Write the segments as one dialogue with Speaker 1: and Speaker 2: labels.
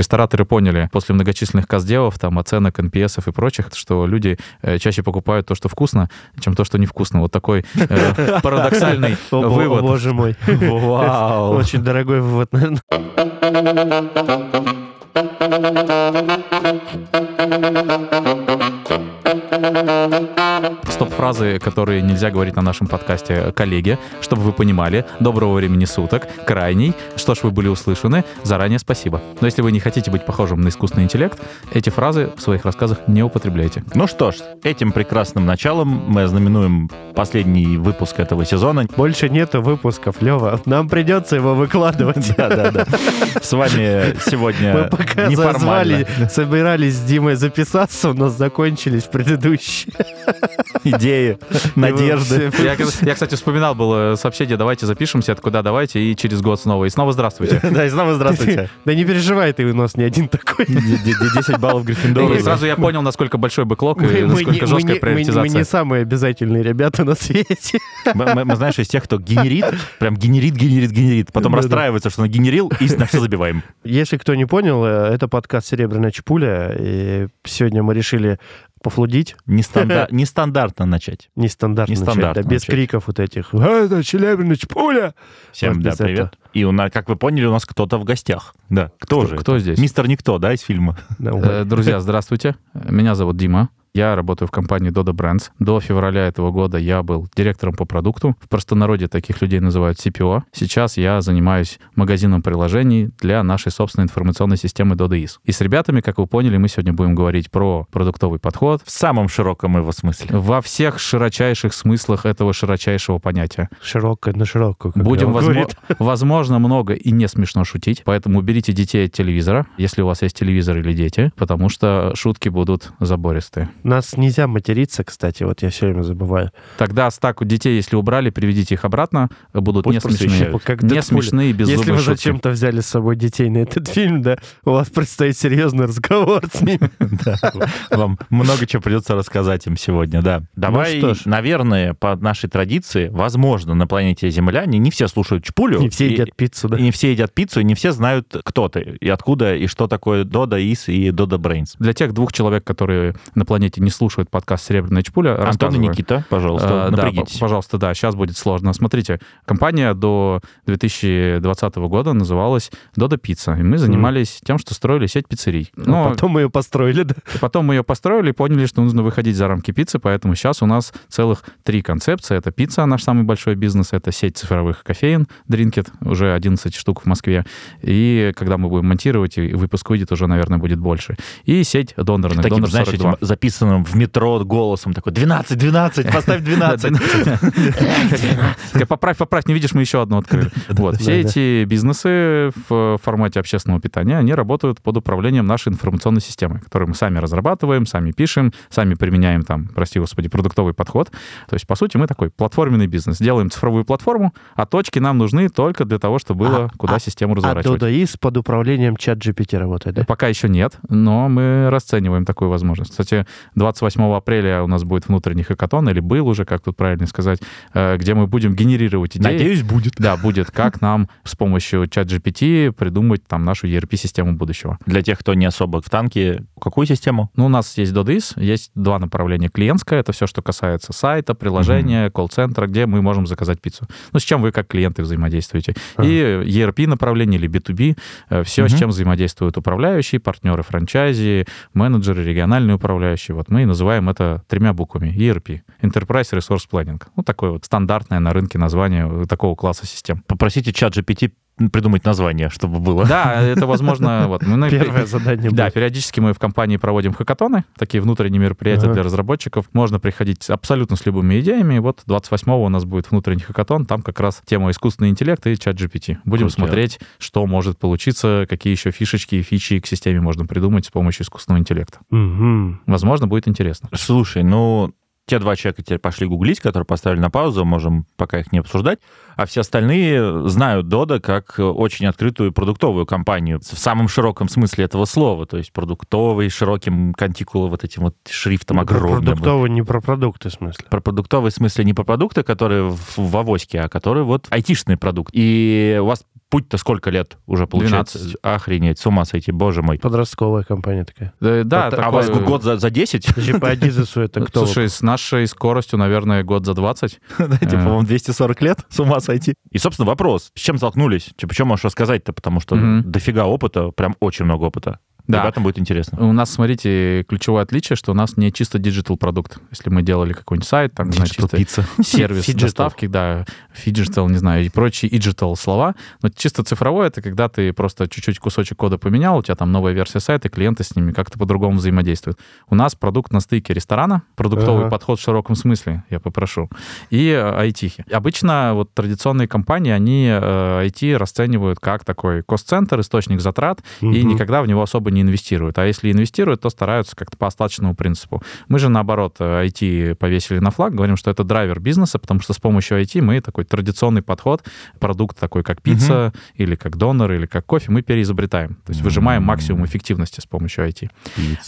Speaker 1: Рестораторы поняли после многочисленных каздевов, там, оценок, NPS и прочих, что люди э, чаще покупают то, что вкусно, чем то, что невкусно. Вот такой э, парадоксальный вывод.
Speaker 2: О, боже мой.
Speaker 1: Вау.
Speaker 2: Очень дорогой вывод, наверное.
Speaker 1: Стоп-фразы, которые нельзя говорить на нашем подкасте коллеги, чтобы вы понимали. Доброго времени суток, крайний. Что ж, вы были услышаны. Заранее спасибо. Но если вы не хотите быть похожим на искусственный интеллект, эти фразы в своих рассказах не употребляйте.
Speaker 3: Ну что ж, этим прекрасным началом мы ознаменуем последний выпуск этого сезона.
Speaker 2: Больше нету выпусков, Лева. Нам придется его выкладывать.
Speaker 3: Да, да, да. С вами
Speaker 2: Мы
Speaker 3: сегодня
Speaker 2: пока зазвали, собирались с Димой записаться, у нас закончились предыдущие.
Speaker 3: идеи, надежды.
Speaker 1: Я, я, кстати, вспоминал было сообщение, давайте запишемся, откуда давайте, и через год снова. И снова здравствуйте.
Speaker 3: Да, и снова здравствуйте.
Speaker 2: Да не переживай, ты у нас не один такой.
Speaker 3: Д- д- д- 10 баллов Гриффиндору.
Speaker 1: И сразу я понял, насколько большой бэклог и насколько жесткая
Speaker 2: не- мы-
Speaker 1: приоритизация.
Speaker 2: не самые обязательные ребята на свете.
Speaker 3: Мы, знаешь, из тех, кто генерит, прям генерит, генерит, генерит, потом расстраивается, что он генерил, и на все забиваем.
Speaker 2: Если кто не понял, это подкаст «Серебряная чпуля», и сегодня мы решили пофлудить.
Speaker 3: Нестандар- Нестандартно начать.
Speaker 2: Нестандартно,
Speaker 3: Нестандартно
Speaker 2: начать, да, без
Speaker 3: начать.
Speaker 2: криков вот этих. «А, Это «Серебряная чпуля».
Speaker 3: Всем,
Speaker 2: Вот
Speaker 3: да, привет.
Speaker 2: этого.
Speaker 3: И у нас, как вы поняли, у нас кто-то в гостях. Да, кто, же?
Speaker 1: Кто
Speaker 3: это?
Speaker 1: здесь?
Speaker 3: Мистер Никто, да, из фильма?
Speaker 2: Да,
Speaker 1: Э, Друзья, здравствуйте. Меня зовут Дима. Я работаю в компании Dodo Brands. До февраля этого года я был директором по продукту. В простонародье таких людей называют CPO. Сейчас я занимаюсь магазином приложений для нашей собственной информационной системы DodoIS. И с ребятами, как вы поняли, мы сегодня будем говорить про продуктовый подход
Speaker 3: В самом широком его смысле.
Speaker 1: во всех широчайших смыслах этого широчайшего понятия.
Speaker 2: Широкая на широкую.
Speaker 1: Будем,
Speaker 2: Лева
Speaker 1: возмо-
Speaker 2: говорит.
Speaker 1: возможно, много и не смешно шутить, поэтому уберите детей от телевизора, если у вас есть телевизор или дети, потому что шутки будут забористые.
Speaker 2: Нас нельзя материться, кстати, вот я все время забываю.
Speaker 1: Тогда стак детей, если убрали, приведите их обратно, будут
Speaker 3: Пусть
Speaker 1: не смешные.
Speaker 2: Как
Speaker 1: Не смешные, беззубые
Speaker 2: Если вы зачем-то взяли с собой детей на этот фильм, да, у вас предстоит серьезный разговор с ними.
Speaker 3: Вам много чего придется рассказать им сегодня, да. Давай,
Speaker 2: что ж.
Speaker 3: наверное, по нашей традиции, возможно, на планете Земля не, не все слушают Чпулю.
Speaker 2: Не все едят пиццу, да.
Speaker 3: И не все едят пиццу, и не все знают, кто ты, и откуда, и что такое Дода, Ис и Дода Брейнс.
Speaker 1: Для тех двух человек, которые на планете не слушают подкаст «Серебряная чпуля»,
Speaker 3: Антон и. Никита, пожалуйста,
Speaker 1: А, да,
Speaker 3: напрягитесь.
Speaker 1: п- пожалуйста, да, сейчас будет сложно. Смотрите, компания до 2020 года называлась Dodo Pizza, и мы занимались тем, что строили сеть пиццерий.
Speaker 2: А
Speaker 1: Но
Speaker 2: потом мы ее построили, да.
Speaker 1: потом мы ее построили и поняли, что нужно выходить за рамки пиццы, поэтому сейчас у нас целых три концепции. Это пицца, наш самый большой бизнес, это сеть цифровых кофеин, Drinkit, уже 11 штук в Москве. И когда мы будем монтировать, и выпуск выйдет, уже, наверное, будет больше. И сеть донорных,
Speaker 3: Таким,
Speaker 1: Донор
Speaker 3: знаешь,
Speaker 1: 42.
Speaker 3: этим записанным в метро голосом такой 12, 12, поставь 12.
Speaker 1: Такая, Поправь, поправь, не видишь, мы еще одну открыли. Вот. Все эти бизнесы в формате общественного питания, они работают под управлением нашей информационной системы, которую мы сами разрабатываем, сами пишем, сами применяем там, прости господи, продуктовый подход. То есть, по сути, мы такой платформенный бизнес. Делаем цифровую платформу, а точки нам нужны только для того, чтобы было
Speaker 2: А,
Speaker 1: куда
Speaker 2: а,
Speaker 1: систему
Speaker 2: А
Speaker 1: разворачивать.
Speaker 2: Dodo Is под управлением чат GPT работает, да?
Speaker 1: Пока еще нет, но мы расцениваем такую возможность. Кстати, 28 апреля у нас будет внутренний хакатон, или был уже, как тут правильно сказать, э, где мы будем генерировать идеи.
Speaker 3: Надеюсь, будет.
Speaker 1: Да, будет. Как нам с помощью чат GPT придумать там нашу ERP-систему будущего.
Speaker 3: Для тех, кто не особо в танке, какую систему?
Speaker 1: Ну, у нас есть DoDIS, есть два направления. Клиентское — это все, что касается сайта, приложения, колл-центра, где мы можем заказать пиццу. Ну, с чем вы как клиенты взаимодействуете.
Speaker 2: Ага.
Speaker 1: И ERP направление или B2B, все, с
Speaker 3: Мгм.
Speaker 1: чем взаимодействуют управляющие, партнеры франчайзи, менеджеры, региональные управляющие. Вот мы называем это тремя буквами. ERP. Enterprise Resource Planning. Ну, такое вот стандартное на рынке название такого класса систем.
Speaker 3: Попросите чат GPT придумать название, чтобы было.
Speaker 1: Да, это возможно. Вот. Мы, ну,
Speaker 2: Первое задание
Speaker 1: Да,
Speaker 2: будет.
Speaker 1: периодически мы в компании проводим хакатоны, такие внутренние мероприятия
Speaker 2: Ага.
Speaker 1: для разработчиков. Можно приходить абсолютно с любыми идеями. Вот 28-го у нас будет внутренний хакатон, там как раз тема искусственный интеллект и чат GPT. Будем
Speaker 3: Круто.
Speaker 1: смотреть, что может получиться, какие еще фишечки и фичи к системе можно придумать с помощью искусственного интеллекта.
Speaker 2: Мгм.
Speaker 1: Возможно, будет интересно.
Speaker 3: Слушай, ну, те два человека теперь пошли гуглить, которые поставили на паузу, можем пока их не обсуждать, а все остальные знают Дода как очень открытую продуктовую компанию в самом широком смысле этого слова, то есть продуктовый, широким кантикулом, вот этим вот шрифтом
Speaker 2: Ну, про
Speaker 3: огромным.
Speaker 2: Продуктовый, не про продукты, в смысле.
Speaker 3: Про продуктовый в смысле не про продукты, которые в, в авоське, а которые вот айтишный продукт. И у вас путь-то сколько лет уже получается?
Speaker 1: 12.
Speaker 3: Охренеть, с ума сойти, боже мой.
Speaker 2: Подростковая компания такая.
Speaker 1: Да, да,
Speaker 2: Это-
Speaker 3: А
Speaker 1: такой-
Speaker 3: вас год за, за 10?
Speaker 2: Подожди, по Адизесу это кто?
Speaker 1: Слушай, с нашей скоростью, наверное, год за 20.
Speaker 3: Дайте,
Speaker 1: Э.
Speaker 3: по-моему, 240 лет, с ума сойти. И, собственно, вопрос, с чем столкнулись? Типа, что можешь рассказать-то? Потому что дофига опыта, прям очень много опыта.
Speaker 1: Да.
Speaker 3: Ребятам будет интересно.
Speaker 1: У нас, смотрите, ключевое отличие, что у нас не чисто digital продукт. Если мы делали какой-нибудь сайт, там, знаю, чисто
Speaker 3: пицца.
Speaker 1: сервис доставки, да, phygital, не знаю, и прочие digital слова. Но чисто цифровое — это когда ты просто чуть-чуть кусочек кода поменял, у тебя там новая версия сайта, клиенты с ними как-то по-другому взаимодействуют. У нас продукт на стыке ресторана, продуктовый
Speaker 2: Ага.
Speaker 1: подход в широком смысле, я попрошу, и э, IT. Обычно вот традиционные компании, они э, IT расценивают как такой cost-центр, источник затрат, и
Speaker 2: Мгм.
Speaker 1: никогда в него особо не инвестируют. А если инвестируют, то стараются как-то по остаточному принципу. Мы же, наоборот, э, IT повесили на флаг, говорим, что это драйвер бизнеса, потому что с помощью IT мы такой традиционный подход, продукт такой, как пицца, или как донор, или как кофе, мы переизобретаем. То есть выжимаем максимум эффективности с помощью IT.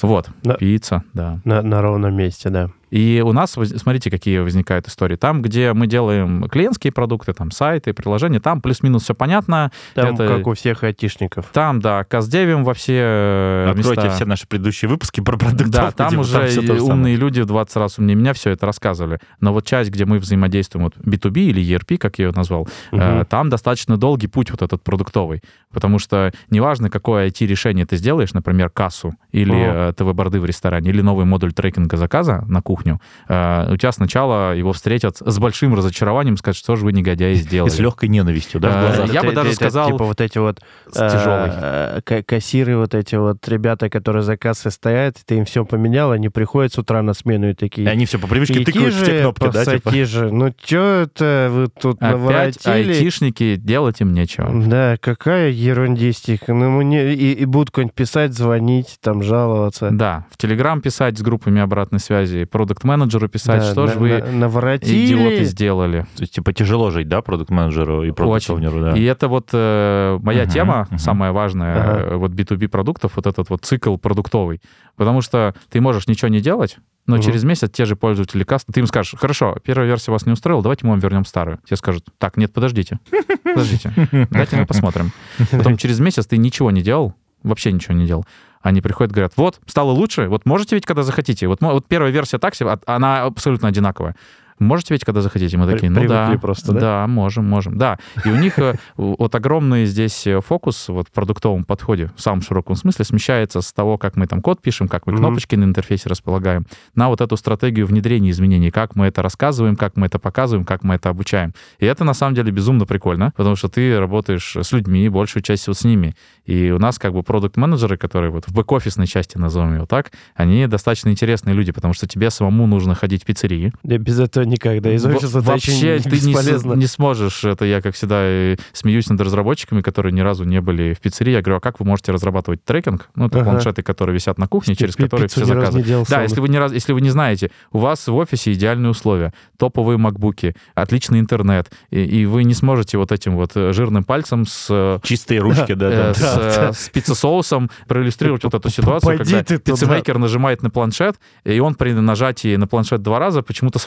Speaker 1: Вот,
Speaker 2: Да.
Speaker 1: пицца, да.
Speaker 2: На, на ровном месте, да.
Speaker 1: И у нас, смотрите, какие возникают истории. Там, где мы делаем клиентские продукты, там сайты, приложения, там плюс-минус все понятно.
Speaker 2: Там,
Speaker 1: Это-
Speaker 2: как у всех айтишников.
Speaker 1: Там, да, каздевим во все э,
Speaker 3: Откройте
Speaker 1: места.
Speaker 3: все наши предыдущие выпуски про продуктовку.
Speaker 1: Да, там
Speaker 3: типа,
Speaker 1: уже
Speaker 3: самое.
Speaker 1: умные люди в 20 раз умнее меня все это рассказывали. Но вот часть, где мы взаимодействуем, вот B2B или ERP, как я ее назвал, э,
Speaker 2: Мгм.
Speaker 1: там достаточно долгий путь вот этот продуктовый. Потому что неважно, какое IT-решение ты сделаешь, например, кассу или э, ТВ-борды в ресторане, или новый модуль трекинга заказа на кухню, э, у тебя сначала его встретят с большим разочарованием, скажут, что же вы, негодяи,
Speaker 3: И
Speaker 1: сделали.
Speaker 3: с легкой ненавистью, да,
Speaker 1: Э, я бы даже сказал,
Speaker 2: Типа вот эти вот
Speaker 1: С тяжелой.
Speaker 2: э, ка- кассиры, вот эти вот ребята, которые за кассой стоят, ты им все поменял, они приходят с утра на смену и
Speaker 3: И
Speaker 2: такие...
Speaker 3: они все по привычке
Speaker 2: «Иди
Speaker 3: тыкают в те кнопки, да, типа.
Speaker 2: же, ну что это вы тут
Speaker 1: Опять
Speaker 2: наворотили?
Speaker 1: айтишники, делать им нечего.
Speaker 2: Да, какая ерундистика. Ну, мне и, и будут кто-нибудь писать, звонить, там, жаловаться.
Speaker 1: Да, в Телеграм писать с группами обратной связи, продукт-менеджеру писать,
Speaker 2: Да,
Speaker 1: что
Speaker 2: на-
Speaker 1: же вы,
Speaker 2: на- наворотили.
Speaker 1: идиоты, сделали.
Speaker 3: То есть, типа, тяжело жить, да, продукт-менеджеру и продукт-оунеру, да.
Speaker 1: И это вот э, моя
Speaker 3: Мгм,
Speaker 1: тема,
Speaker 3: мгм.
Speaker 1: самая важная, э, вот B2B продуктов, вот этот вот цикл продуктовый. Потому что ты можешь ничего не делать, но
Speaker 2: Мгм.
Speaker 1: через месяц те же пользователи каст, ты им скажешь, хорошо, первая версия вас не устроила, давайте мы вам вернем старую. Тебе скажут, так, нет, подождите, подождите, дайте мы посмотрим. Потом через месяц ты ничего не делал, вообще ничего не делал. Они приходят, говорят, вот, стало лучше, вот можете ведь, когда захотите. Вот, вот первая версия так себе, а- она абсолютно одинаковая. Можете ведь, когда захотите? Мы такие, ну да.
Speaker 2: просто, да?
Speaker 1: Да, можем, можем. Да, и у них э, вот огромный здесь э, фокус вот в продуктовом подходе, в самом широком смысле, смещается с того, как мы там код пишем, как мы кнопочки на интерфейсе располагаем, на вот эту стратегию внедрения изменений, как мы это рассказываем, как мы это показываем, как мы это обучаем. И это на самом деле безумно прикольно, потому что ты работаешь с людьми, большую часть вот с ними. И у нас как бы продукт-менеджеры, которые вот в бэк-офисной части, назовем его так, они достаточно интересные люди, потому что тебе самому нужно ходить в пиццерии,
Speaker 2: Да без этого никак, да, из офиса это
Speaker 1: Вообще ты не, не сможешь. Это я, как всегда, смеюсь над разработчиками, которые ни разу не были в пиццерии. Я говорю, а как вы можете разрабатывать трекинг? Ну, это
Speaker 2: Ага.
Speaker 1: планшеты, которые висят на кухне, через которые все заказы. Да, если вы, не раз, если вы не знаете, у вас в офисе идеальные условия, топовые макбуки, отличный интернет, и, и вы не сможете вот этим вот э, жирным пальцем с,
Speaker 3: Чистые ручки, да, да.
Speaker 1: э, с, э, с пиццесоусом проиллюстрировать вот эту ситуацию, когда пиццемейкер нажимает на планшет, и он при нажатии на планшет два раза почему-то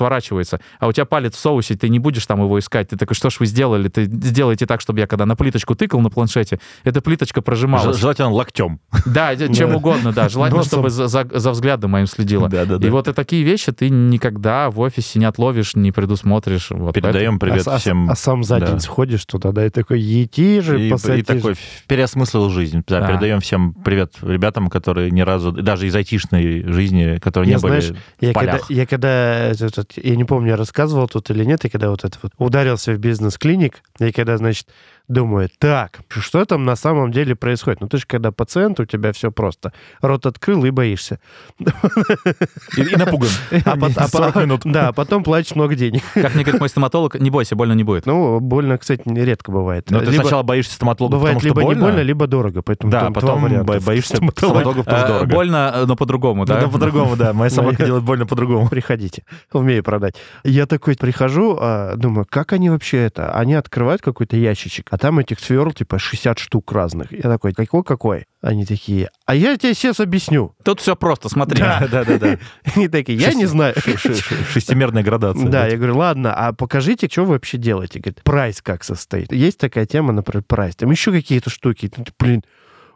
Speaker 1: сворачивается. А у тебя палец в соусе, ты не будешь там его искать. Ты такой, что ж вы сделали? Ты сделайте так, чтобы я когда на плиточку тыкал на планшете, эта плиточка прожималась.
Speaker 3: Желательно локтем.
Speaker 1: Да, чем
Speaker 2: Да.
Speaker 1: угодно, да. Желательно, чтобы за, взглядом моим следила.
Speaker 3: Да, да,
Speaker 1: И вот и такие вещи ты никогда в офисе не отловишь, не предусмотришь.
Speaker 3: Передаем привет
Speaker 2: а, а-
Speaker 3: всем.
Speaker 2: а сам за
Speaker 3: да.
Speaker 2: день сходишь туда, да, и такой, ети же,
Speaker 3: И, такой переосмыслил жизнь. Да,
Speaker 1: Да.
Speaker 3: Передаем всем привет ребятам, которые ни разу, даже из айтишной жизни, которые не были
Speaker 2: знаешь,
Speaker 3: в
Speaker 2: Я когда,
Speaker 3: полях.
Speaker 2: я когда, я не помню, я рассказывал тут или нет, я когда вот это вот ударился в бизнес-клиник, я когда, значит, думаю, так, что там на самом деле происходит? Ну, ты же когда пациент, у тебя все просто. Рот открыл и боишься.
Speaker 3: И, и напуган.
Speaker 2: А, пот- а
Speaker 3: 40
Speaker 2: по-
Speaker 3: минут.
Speaker 2: Да, а потом платишь много денег.
Speaker 1: Как мне говорит мой стоматолог, не бойся, больно не будет.
Speaker 2: Ну, больно, кстати, редко бывает.
Speaker 3: Но ты
Speaker 2: Либо-
Speaker 3: сначала боишься стоматолога,
Speaker 2: Бывает
Speaker 3: потому что
Speaker 2: либо
Speaker 3: больно.
Speaker 2: не больно, либо дорого. Поэтому
Speaker 3: Да, потом боишься
Speaker 2: Стоматолог.
Speaker 3: стоматологов, потому что
Speaker 1: Э,
Speaker 3: дорого.
Speaker 1: Больно, э, но по-другому, да?
Speaker 3: Да, по-другому, да. Моя собака делает больно по-другому.
Speaker 2: Приходите, умею продать. Я такой прихожу, а, думаю, как они вообще это? Они открывают какой-то ящичек, а там этих сверл типа 60 штук разных. Я такой, какой-какой? Они такие, а я тебе сейчас объясню.
Speaker 1: Тут все просто, смотри.
Speaker 2: Да.
Speaker 3: Да-да-да.
Speaker 2: Они такие, я не знаю.
Speaker 3: Шестимерная градация.
Speaker 2: Да, я говорю, ладно, а покажите, что вы вообще делаете. Говорит, прайс как состоит. Есть такая тема, например, прайс. Там еще какие-то штуки. Блин,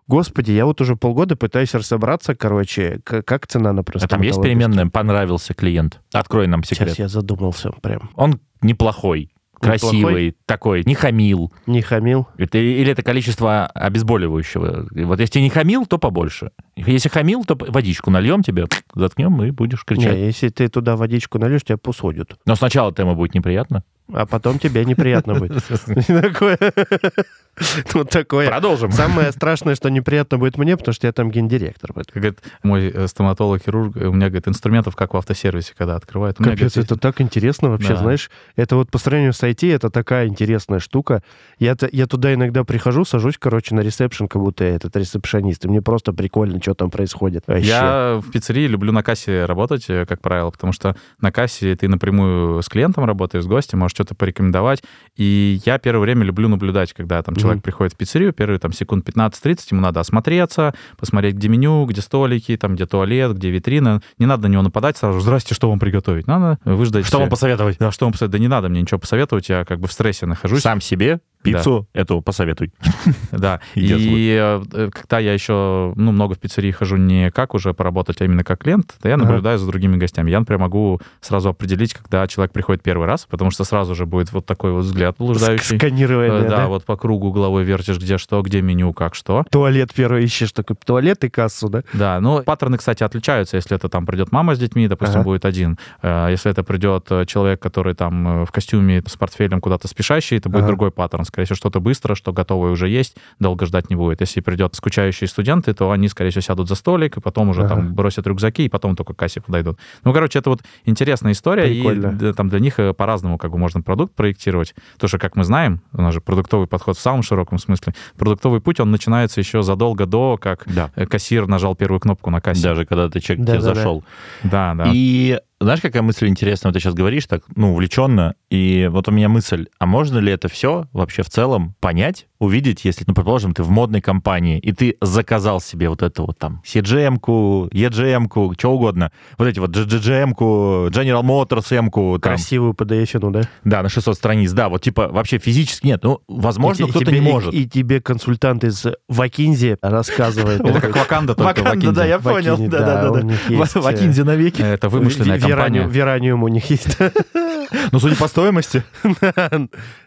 Speaker 2: господи, я вот уже полгода пытаюсь разобраться, короче, как цена на
Speaker 3: А там есть переменная «понравился клиент»? Открой нам секрет.
Speaker 2: Сейчас я задумался прям.
Speaker 3: Он неплохой, красивый,
Speaker 2: Неплохой?
Speaker 3: такой, не хамил.
Speaker 2: Не хамил.
Speaker 3: Это, или это количество обезболивающего. Вот если не хамил, то побольше. Если хамил, то водичку нальем тебе, заткнем и будешь кричать.
Speaker 2: Не, если ты туда водичку нальешь, тебя посудят.
Speaker 3: Но сначала-то ему будет неприятно.
Speaker 2: А потом тебе неприятно будет. Вот такое.
Speaker 3: Продолжим.
Speaker 2: Самое страшное, что неприятно будет мне, потому что я там гендиректор.
Speaker 1: Как говорит мой э, стоматолог-хирург, у меня, говорит, инструментов, как в автосервисе, когда открывают.
Speaker 2: Капец,
Speaker 1: говорит,
Speaker 2: это так интересно вообще,
Speaker 1: Да.
Speaker 2: знаешь. Это вот по сравнению с IT, это такая интересная штука. Я, я туда иногда прихожу, сажусь, короче, на ресепшн, как будто я этот ресепшонист. И мне просто прикольно, что там происходит. Вообще.
Speaker 1: Я в пиццерии люблю на кассе работать, э, как правило, потому что на кассе ты напрямую с клиентом работаешь, с гостем, можешь что-то порекомендовать. И я первое время люблю наблюдать, когда там человек
Speaker 2: Мгм.
Speaker 1: приходит в пиццерию, первые там секунд 15-30, ему надо осмотреться, посмотреть, где меню, где столики, там, где туалет, где витрина. Не надо на него нападать сразу, здрасте, что вам приготовить? Надо выждать.
Speaker 3: Что вам посоветовать?
Speaker 1: Да, что вам посоветовать? Да не надо мне ничего посоветовать, я как бы в стрессе нахожусь.
Speaker 3: Сам себе пиццу эту посоветуй.
Speaker 1: Да.
Speaker 3: И
Speaker 1: э, когда я еще ну, много в пиццерии хожу не как уже поработать, а именно как клиент, то я наблюдаю за другими гостями. Я, например, могу сразу определить, когда человек приходит первый раз, потому что сразу же будет вот такой вот взгляд блуждающий.
Speaker 2: Сканирование,
Speaker 1: Э,
Speaker 2: да?
Speaker 1: Да, вот по кругу головой вертишь, где что, где меню, как что.
Speaker 2: Туалет первый ищешь, такой туалет и кассу, да?
Speaker 1: Да, ну, паттерны, кстати, отличаются. Если это там придет мама с детьми, допустим, будет один. Э, Если это придет человек, который там в костюме с портфелем куда-то спешащий, это будет другой паттерн. Скорее всего, что-то быстро, что готовое уже есть, долго ждать не будет. Если придет скучающие студенты, то они, скорее всего, сядут за столик, и потом уже
Speaker 2: Ага.
Speaker 1: там бросят рюкзаки, и потом только к кассе подойдут. Ну, короче, это вот интересная история,
Speaker 2: Прикольно.
Speaker 1: и да, там для них э, по-разному как бы можно продукт проектировать. Потому что, как мы знаем, у нас же продуктовый подход в самом широком смысле. Продуктовый путь, он начинается еще задолго до, как
Speaker 3: Да.
Speaker 1: э, кассир нажал первую кнопку на кассе.
Speaker 3: Даже когда ты человек тебе
Speaker 2: Да-да-да.
Speaker 3: зашел.
Speaker 1: Да, да.
Speaker 3: И знаешь, какая мысль интересная? Вот ты сейчас говоришь так, ну, увлеченно. И вот у меня мысль, а можно ли это все вообще в целом понять, увидеть, если, ну, предположим, ты в модной компании, и ты заказал себе вот эту вот там CGM-ку, EGM-ку, что угодно. Вот эти вот GGM-ку, General Motors M-ку, там,
Speaker 2: Красивую PDF, да?
Speaker 3: да, на 600 страниц, да, вот типа вообще физически нет. Ну, возможно,
Speaker 2: И
Speaker 3: кто-то
Speaker 2: тебе-
Speaker 3: не
Speaker 2: и-
Speaker 3: может.
Speaker 2: И, тебе консультант из Вакинзи рассказывает.
Speaker 1: Это как Ваканда, только
Speaker 3: Ваканда, да, я понял.
Speaker 2: да,
Speaker 3: Да-да-да. Вакинзи навеки.
Speaker 1: Это вымышленная компания.
Speaker 2: Вераниум у них есть.
Speaker 3: Ну, судя по стоимости.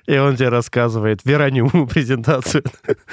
Speaker 2: И он тебе рассказывает Вераниуму презентацию.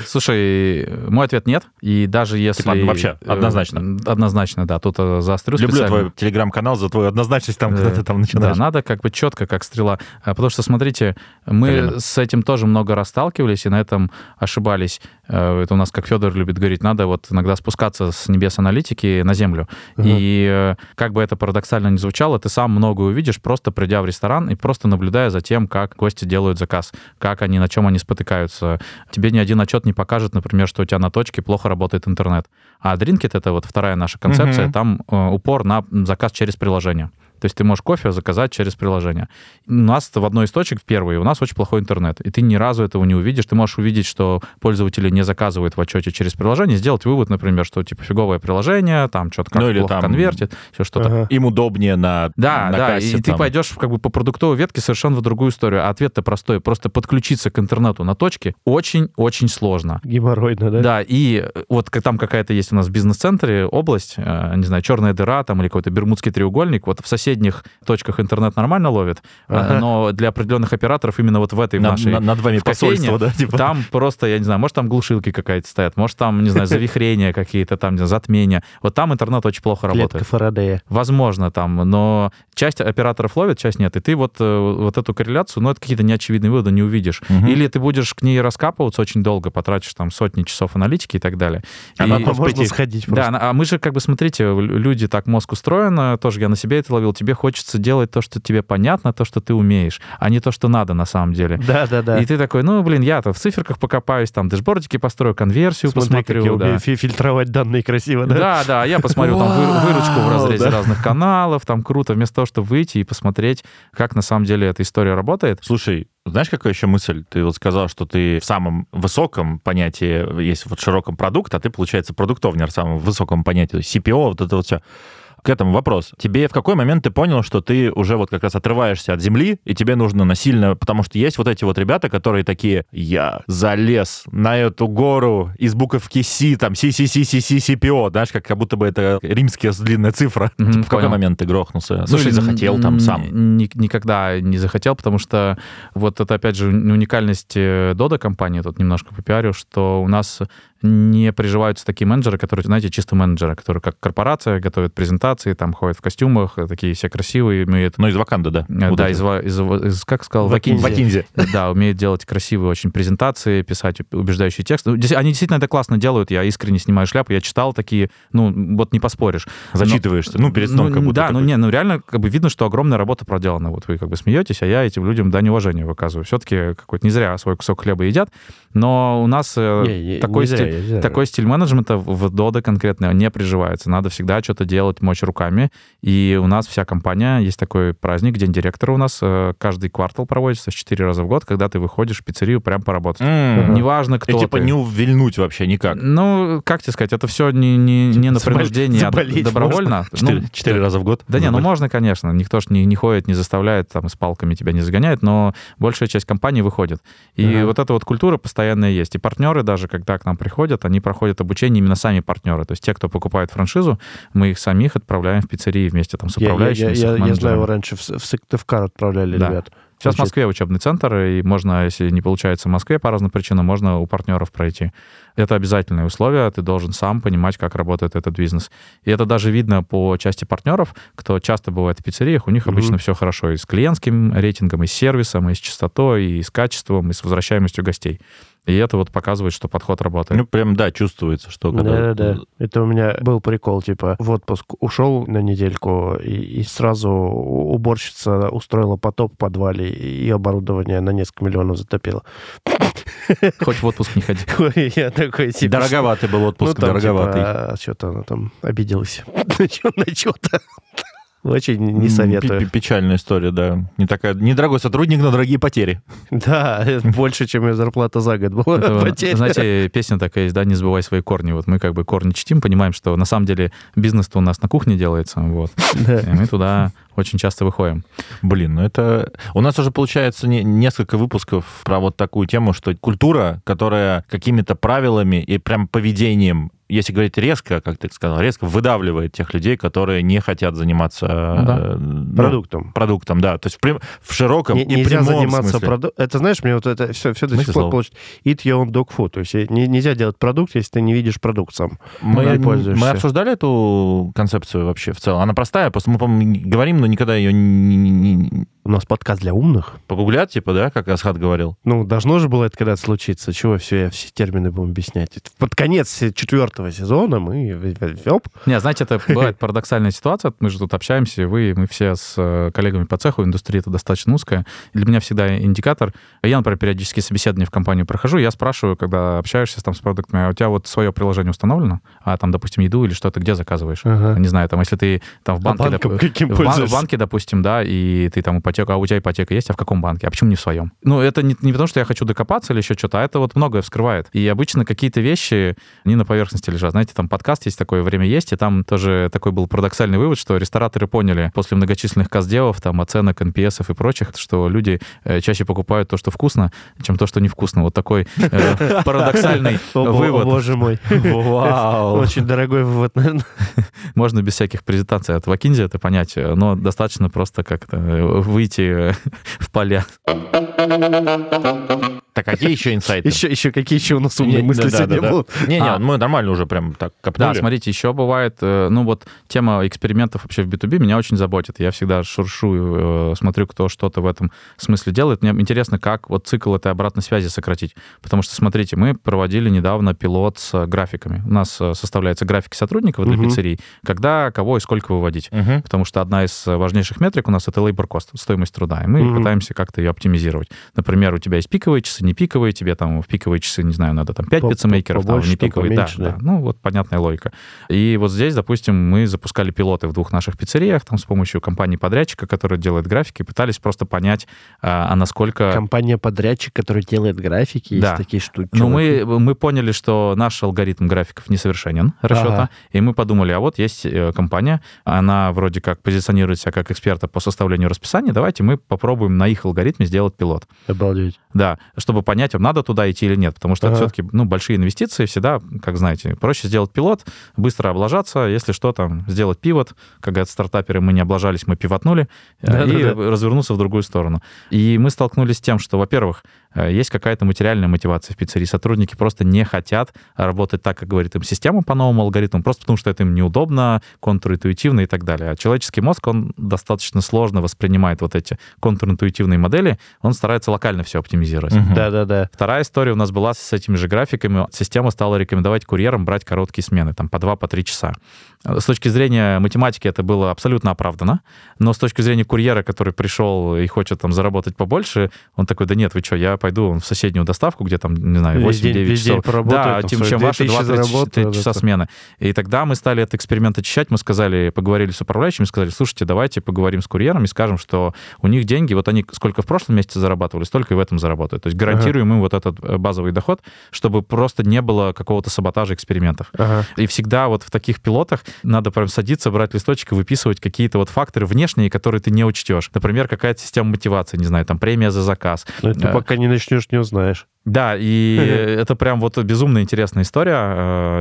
Speaker 1: Слушай, мой ответ нет. И даже если...
Speaker 3: Типа, вообще,
Speaker 1: э,
Speaker 3: однозначно.
Speaker 1: Однозначно, да. Тут э, заострю
Speaker 3: Люблю
Speaker 1: специально.
Speaker 3: твой телеграм-канал за твою однозначность там, когда
Speaker 1: Э,
Speaker 3: ты там
Speaker 1: Да,
Speaker 3: начинаешь.
Speaker 1: надо как бы четко, как стрела. А, Потому что, смотрите, мы
Speaker 3: Колено.
Speaker 1: с этим тоже много раз сталкивались и на этом ошибались. Это у нас, как Федор любит говорить, надо вот иногда спускаться с небес аналитики на землю.
Speaker 2: Ага.
Speaker 1: И как бы это парадоксально ни звучало, ты сам много увидишь, просто придя в ресторан и просто наблюдая за тем, как гости делают заказ, как они, на чем они спотыкаются. Тебе ни один отчет не покажет, например, что у тебя на точке плохо работает интернет. А Drinkit — это вот вторая наша концепция,
Speaker 3: Мгм.
Speaker 1: там э, упор на заказ через приложение. То есть ты можешь кофе заказать через приложение. У нас в одной из точек, в первой, у нас очень плохой интернет. И ты ни разу этого не увидишь. Ты можешь увидеть, что пользователи не заказывают в отчете через приложение, сделать вывод, например, что типа фиговое приложение, там что-то как
Speaker 3: Ну,
Speaker 1: плохо
Speaker 3: там-
Speaker 1: конвертит, все что-то.
Speaker 2: Ага.
Speaker 3: Им удобнее на,
Speaker 1: Да,
Speaker 3: на
Speaker 1: да,
Speaker 3: кассе
Speaker 1: и ты
Speaker 3: там.
Speaker 1: пойдешь как бы по продуктовой ветке совершенно в другую историю. А ответ-то простой. Просто подключиться к интернету на точке очень-очень сложно.
Speaker 2: Геморройно, да?
Speaker 1: Да, и э, вот там какая-то есть у нас в бизнес-центре область, э, не знаю, черная дыра там или какой-то бермудский треугольник, вот в соседних точках интернет нормально ловит, э,
Speaker 2: Ага.
Speaker 1: но для определенных операторов именно вот в этой
Speaker 3: На-
Speaker 1: нашей
Speaker 3: на- над вами
Speaker 1: кофейне
Speaker 3: посольство, да? Типа.
Speaker 1: там просто, я не знаю, может, там глушилки какая-то стоят, может, там, не знаю, завихрения какие-то, там, не знаю, затмения. Вот там интернет очень плохо
Speaker 2: Клетка
Speaker 1: работает.
Speaker 2: Фарадея.
Speaker 1: Возможно, там, но часть операторов ловит, часть нет. И ты вот, э, вот эту корреляцию, ну, это какие-то неочевидные выводы не увидишь.
Speaker 3: Мгм.
Speaker 1: Или ты будешь к ней раскапываться очень долго, потратишь там сотни часов аналитики и так далее.
Speaker 3: Она
Speaker 1: И-
Speaker 2: можно сходить
Speaker 1: да,
Speaker 2: просто.
Speaker 1: на- а мы же, как бы, смотрите, люди так мозг устроен, э, тоже я на себе это ловил, тебе хочется делать то, что тебе понятно, то, что ты умеешь, а не то, что надо на самом деле.
Speaker 2: Да, да, да.
Speaker 1: И ты такой, ну, блин, я-то в циферках покопаюсь, там, дэшбордики построю, конверсию
Speaker 2: Смотри, как
Speaker 1: посмотрю.
Speaker 2: я
Speaker 1: да.
Speaker 2: умею фи- фильтровать данные красиво, да?
Speaker 1: Да, да, я посмотрю там выручку в разрезе разных каналов, там круто, вместо того, чтобы выйти и посмотреть, как на самом деле эта история работает.
Speaker 3: Слушай, знаешь, какая еще мысль? Ты вот сказал, что ты в самом высоком понятии, есть вот широком продукт, а ты, получается, продуктовнер в самом высоком понятии, то есть CPO, вот это вот все. К этому вопрос. Тебе в какой момент ты понял, что ты уже вот как раз отрываешься от земли, и тебе нужно насильно, потому что есть вот эти вот ребята, которые такие, я залез на эту гору из буковки Си, там, CCCCCPO, знаешь, как, как будто бы это римская длинная цифра.
Speaker 1: Мгм,
Speaker 3: Типа, в какой момент ты грохнулся? Ну, или захотел там сам?
Speaker 1: ни- никогда не захотел, потому что вот это, опять же, уникальность э, Дода компании, тут немножко попиарю, что у нас не приживаются такие менеджеры, которые, знаете, чисто менеджеры, которые как корпорация готовят презентации, там ходят в костюмах, э, такие все красивые, умеют...
Speaker 3: Ну, из Ваканды, да.
Speaker 1: э,
Speaker 3: Вот
Speaker 1: да,
Speaker 3: это.
Speaker 1: из, из, из- как сказал,
Speaker 2: Вакинзи.
Speaker 1: Вакинзи.
Speaker 3: Вакинзи.
Speaker 1: Да, умеют делать красивые очень презентации, писать убеждающий текст. Ну, Они действительно это классно делают, я искренне снимаю шляпу, я читал такие, ну, вот не поспоришь. Но-
Speaker 3: Зачитываешься. Ну, перед сном
Speaker 1: ну,
Speaker 3: как будто.
Speaker 1: Да, ну
Speaker 3: такой.
Speaker 1: не, ну реально как бы видно, что огромная работа проделана. Вот вы как бы смеетесь, а я этим людям дань уважения выказываю. Все-таки какой-то не зря свой кусок хлеба едят, но у нас э,
Speaker 2: Не,
Speaker 1: такой,
Speaker 2: не
Speaker 1: стиль,
Speaker 2: не зря.
Speaker 1: Такой стиль менеджмента в Dodo конкретно не приживается. Надо всегда что-то делать, мочь руками. И у нас вся компания, есть такой праздник, День директора у нас, э, каждый квартал проводится, 4 раза в год, когда ты выходишь в пиццерию прям поработать.
Speaker 3: М.
Speaker 1: Неважно, кто
Speaker 3: И типа
Speaker 1: ты.
Speaker 3: не увильнуть вообще никак.
Speaker 1: Ну, как тебе сказать, это все не, не, не на принуждение, а
Speaker 2: заболеть
Speaker 1: добровольно.
Speaker 3: Четыре,
Speaker 1: Ну,
Speaker 3: четыре раза в год?
Speaker 1: да не, ну
Speaker 3: Заболеть.
Speaker 1: можно, конечно. Никто ж не, не ходит, не заставляет, там, с палками тебя не загоняет, но большая часть компании выходит. И
Speaker 2: Ага.
Speaker 1: вот эта вот культура постоянная есть. И партнеры даже, когда к нам приходят, они проходят обучение именно сами партнеры. То есть те, кто покупает франшизу, мы их самих отправляем в пиццерии вместе там с
Speaker 2: Я, я,
Speaker 1: управляющими,
Speaker 2: я,
Speaker 1: их
Speaker 2: я, я знаю, раньше в, в Сыктывкар отправляли
Speaker 1: Да.
Speaker 2: ребят.
Speaker 1: Сейчас в
Speaker 2: Звучит.
Speaker 1: Москве учебный центр, и можно, если не получается в Москве по разным причинам, можно у партнеров пройти. Это обязательное условие, ты должен сам понимать, как работает этот бизнес. И это даже видно по части партнеров, кто часто бывает в пиццериях, у них
Speaker 2: Мгм.
Speaker 1: обычно все хорошо и с клиентским рейтингом, и с сервисом, и с частотой, и с качеством, и с возвращаемостью гостей. И это вот показывает, что подход работает.
Speaker 3: Ну, прям, да, чувствуется, что когда...
Speaker 2: Да, да, да. Это у меня был прикол, типа, в отпуск ушел на недельку, и, и сразу уборщица устроила потоп в подвале, и оборудование на несколько миллионов затопило.
Speaker 1: Хоть в отпуск не ходи.
Speaker 2: Ой, Я такой, типа...
Speaker 3: Дороговатый был
Speaker 2: Ну,
Speaker 3: отпуск,
Speaker 2: там,
Speaker 3: дороговатый.
Speaker 2: типа, что-то она там обиделась. На что-то. Очень не советую.
Speaker 3: Печальная история, да. Не такая... Недорогой сотрудник, но дорогие потери.
Speaker 2: Да, это больше, чем ее зарплата за год была.
Speaker 1: Это,
Speaker 2: потеря.
Speaker 1: знаете, песня такая есть, да, не забывай свои корни. Вот мы как бы корни чтим, понимаем, что на самом деле бизнес-то у нас на кухне делается, вот.
Speaker 2: Да.
Speaker 1: И мы туда очень часто выходим.
Speaker 3: Блин, ну это... У нас уже, получается, не- несколько выпусков про вот такую тему, что культура, которая какими-то правилами и прям поведением если говорить резко, как ты сказал, резко выдавливает тех людей, которые не хотят заниматься
Speaker 1: Ну да.
Speaker 3: э, ну,
Speaker 2: Продуктом.
Speaker 3: продуктом, да. То есть в, прям- в широком
Speaker 2: Не-
Speaker 3: и
Speaker 2: нельзя
Speaker 3: прямом
Speaker 2: заниматься
Speaker 3: смысле.
Speaker 2: продуктом. Это знаешь, мне вот это все, все до сих пор получится. Eat your own dog food. То есть э, не- нельзя делать продукт, если ты не видишь продукт сам.
Speaker 3: Мы, мы обсуждали эту концепцию вообще в целом. Она простая, просто мы, по-моему, говорим, но никогда ее не- не- не-
Speaker 2: У нас подкаст для умных.
Speaker 3: погуглят, типа, да, как Асхат говорил.
Speaker 2: Ну, должно же было это когда-то случиться. Чего все, все термины будем объяснять? Под конец четвертого сезона мы... Оп.
Speaker 1: Не, знаете, это бывает парадоксальная ситуация. Мы же тут общаемся, вы, мы все с э, коллегами по цеху, индустрия это достаточно узкая. Для меня всегда индикатор. Я, например, периодически собеседование в компанию прохожу, я спрашиваю, когда общаешься там с продуктами, а у тебя вот свое приложение установлено? А там, допустим, еду или что-то где заказываешь?
Speaker 2: Ага.
Speaker 1: Не знаю, там, если ты там в банке...
Speaker 2: банком
Speaker 1: доп-
Speaker 2: каким
Speaker 1: в, бан- в банке, допустим, да, и ты там ипотека, а у тебя ипотека есть, а в каком банке? А почему не в своем? Ну, это не, не потому, что я хочу докопаться или еще что-то, а это вот многое вскрывает. И обычно какие-то вещи не на поверхности лежат. Знаете, там подкаст есть такое «Время есть», и там тоже такой был парадоксальный вывод, что рестораторы поняли после многочисленных каздевов, там, оценок, NPS и прочих, что люди э, чаще покупают то, что вкусно, чем то, что невкусно. Вот такой э, парадоксальный вывод.
Speaker 2: боже мой.
Speaker 3: Вау.
Speaker 2: Очень дорогой вывод, наверное.
Speaker 1: Можно без всяких презентаций от Вакинзи это понять, но достаточно просто как-то э, выйти э, в поля.
Speaker 3: Так, а какие еще инсайты?
Speaker 2: Еще, еще какие еще у нас умные
Speaker 3: Не,
Speaker 2: мысли
Speaker 3: да, да,
Speaker 2: сегодня
Speaker 3: да, да.
Speaker 2: будут?
Speaker 3: Не-не,
Speaker 1: А.
Speaker 3: мы нормально уже прям так копнули.
Speaker 1: Да, смотрите, еще бывает, э, ну вот тема экспериментов вообще в B2B меня очень заботит. Я всегда шуршу, э, смотрю, кто что-то в этом смысле делает. Мне интересно, как вот цикл этой обратной связи сократить. Потому что, смотрите, мы проводили недавно пилот с графиками. У нас э, составляется графики сотрудников для
Speaker 2: Мгм.
Speaker 1: пиццерий, когда, кого и сколько выводить.
Speaker 3: Мгм.
Speaker 1: Потому что одна из важнейших метрик у нас это labor cost, стоимость труда. И мы
Speaker 2: Мгм.
Speaker 1: пытаемся как-то ее оптимизировать. Например, у тебя есть пиковые часы, не пиковые, тебе там в пиковые часы, не знаю, надо там 5
Speaker 2: По-
Speaker 1: пиццемейкеров, там не пиковые, да,
Speaker 2: поменьше, да.
Speaker 1: да. Ну, вот понятная логика. И вот здесь, допустим, мы запускали пилоты в двух наших пиццериях, там с помощью компании-подрядчика, которая делает графики, пытались просто понять, а, а насколько...
Speaker 2: Компания-подрядчик, которая делает графики, есть
Speaker 1: Да.
Speaker 2: такие штуки.
Speaker 1: Ну, мы, мы поняли, что наш алгоритм графиков несовершенен расчета,
Speaker 2: Ага.
Speaker 1: и мы подумали, а вот есть э, компания, она вроде как позиционирует себя как эксперта по составлению расписания, давайте мы попробуем на их алгоритме сделать пилот.
Speaker 2: Обалдеть.
Speaker 1: Да, чтобы понять, вам надо туда идти или нет, потому что это
Speaker 2: Ага.
Speaker 1: все-таки ну, большие инвестиции всегда, как знаете, проще сделать пилот, быстро облажаться, если что, там, сделать пивот, как говорят стартаперы, мы не облажались, мы пивотнули, э, и
Speaker 2: Да-да-да.
Speaker 1: развернуться в другую сторону. И мы столкнулись с тем, что, во-первых, э, есть какая-то материальная мотивация в пиццерии. Сотрудники просто не хотят работать так, как говорит им система по новому алгоритму, просто потому что это им неудобно, контринтуитивно и так далее. А человеческий мозг, он достаточно сложно воспринимает вот эти контринтуитивные модели, он старается локально все оптимизировать.
Speaker 3: Мгм.
Speaker 2: Да-да-да.
Speaker 1: Вторая история у нас была с этими же графиками. Система стала рекомендовать курьерам брать короткие смены, там по 2-3 часа. С точки зрения математики это было абсолютно оправдано, но с точки зрения курьера, который пришел и хочет там заработать побольше, он такой, да нет, вы что, я пойду в соседнюю доставку, где там, не знаю,
Speaker 2: Весь день-
Speaker 1: 8-9
Speaker 2: весь день
Speaker 1: часов.
Speaker 2: поработаю,
Speaker 1: да,
Speaker 2: там
Speaker 1: тем, чем ваши
Speaker 2: 2000
Speaker 1: 2-3
Speaker 2: заработаю,
Speaker 1: часа
Speaker 2: да,
Speaker 1: смены. И тогда мы стали этот эксперимент очищать, мы сказали, поговорили с управляющими, сказали, слушайте, давайте поговорим с курьером и скажем, что у них деньги, вот они сколько в прошлом месяце зарабатывали, столько и в этом заработают. То есть гарантируем им вот этот э, базовый доход, чтобы просто не было какого-то саботажа экспериментов.
Speaker 2: Ага.
Speaker 1: И всегда вот в таких пилотах надо прям садиться, брать листочек и выписывать какие-то вот факторы внешние, которые ты не учтешь. Например, какая-то система мотивации, не знаю, там премия за заказ.
Speaker 2: Но это
Speaker 1: Э,
Speaker 2: пока не начнешь, не узнаешь.
Speaker 1: да, и это прям вот безумно интересная история.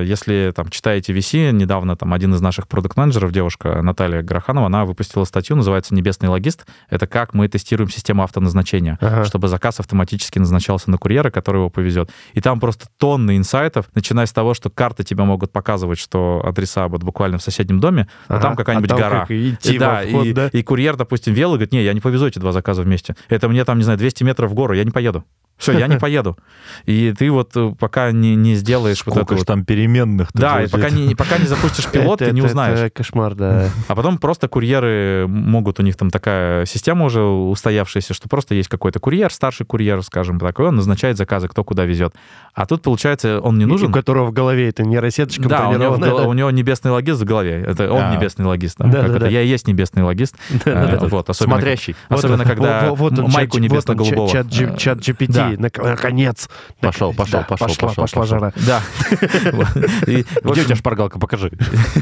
Speaker 1: Э, Если там читаете VC, недавно там один из наших продукт-менеджеров, девушка Наталья Гроханова, она выпустила статью, называется «Небесный логист». Это как мы тестируем систему автоназначения,
Speaker 2: Ага.
Speaker 1: чтобы заказ автоматически назначался на курьера, который его повезет. И там просто тонны инсайтов, начиная с того, что карты тебе могут показывать, что адреса вот буквально в соседнем доме, а
Speaker 2: Ага.
Speaker 1: там какая-нибудь
Speaker 2: А там
Speaker 1: гора.
Speaker 2: как идти
Speaker 1: И, да,
Speaker 2: вход,
Speaker 1: и,
Speaker 2: да?
Speaker 1: и курьер, допустим, вел и говорит, не, я не повезу эти два заказа вместе. Это мне там, не знаю, 200 метров в гору, я не поеду. Все, я не поеду. И ты вот э, пока не, не сделаешь вот
Speaker 3: Сколько
Speaker 1: это
Speaker 3: ж
Speaker 1: вот...
Speaker 3: там переменных
Speaker 1: Да, и пока не, пока не запустишь пилот,
Speaker 2: Это-
Speaker 1: ты не
Speaker 2: это-
Speaker 1: узнаешь.
Speaker 2: Это кошмар, да.
Speaker 1: А потом просто курьеры могут, у них там такая система уже устоявшаяся, что просто есть какой-то курьер, старший курьер, скажем так, и он назначает заказы, кто куда везет. А тут, получается, он не нужен.
Speaker 2: У которого в голове это нейросеточка
Speaker 1: Да, у него,
Speaker 2: да?
Speaker 1: у него небесный логист в голове. Это он
Speaker 3: А.
Speaker 1: небесный логист. Да?
Speaker 2: Да, да,
Speaker 1: это?
Speaker 2: да.
Speaker 1: Я и есть небесный логист.
Speaker 2: Да-да-да.
Speaker 1: Э, Вот, особенно,
Speaker 3: Смотрящий.
Speaker 2: Вот
Speaker 1: особенно
Speaker 2: он,
Speaker 1: когда
Speaker 2: во- во- вот он,
Speaker 1: майку
Speaker 2: вот
Speaker 1: небесно-голубого.
Speaker 2: чат, чат, чат GPT,
Speaker 1: Да.
Speaker 2: Нак- наконец.
Speaker 3: Пошел, пошел,
Speaker 2: Да,
Speaker 3: пошел,
Speaker 2: пошла,
Speaker 3: пошел,
Speaker 2: пошла жара.
Speaker 1: Да.
Speaker 3: Где у тебя шпаргалка? Покажи.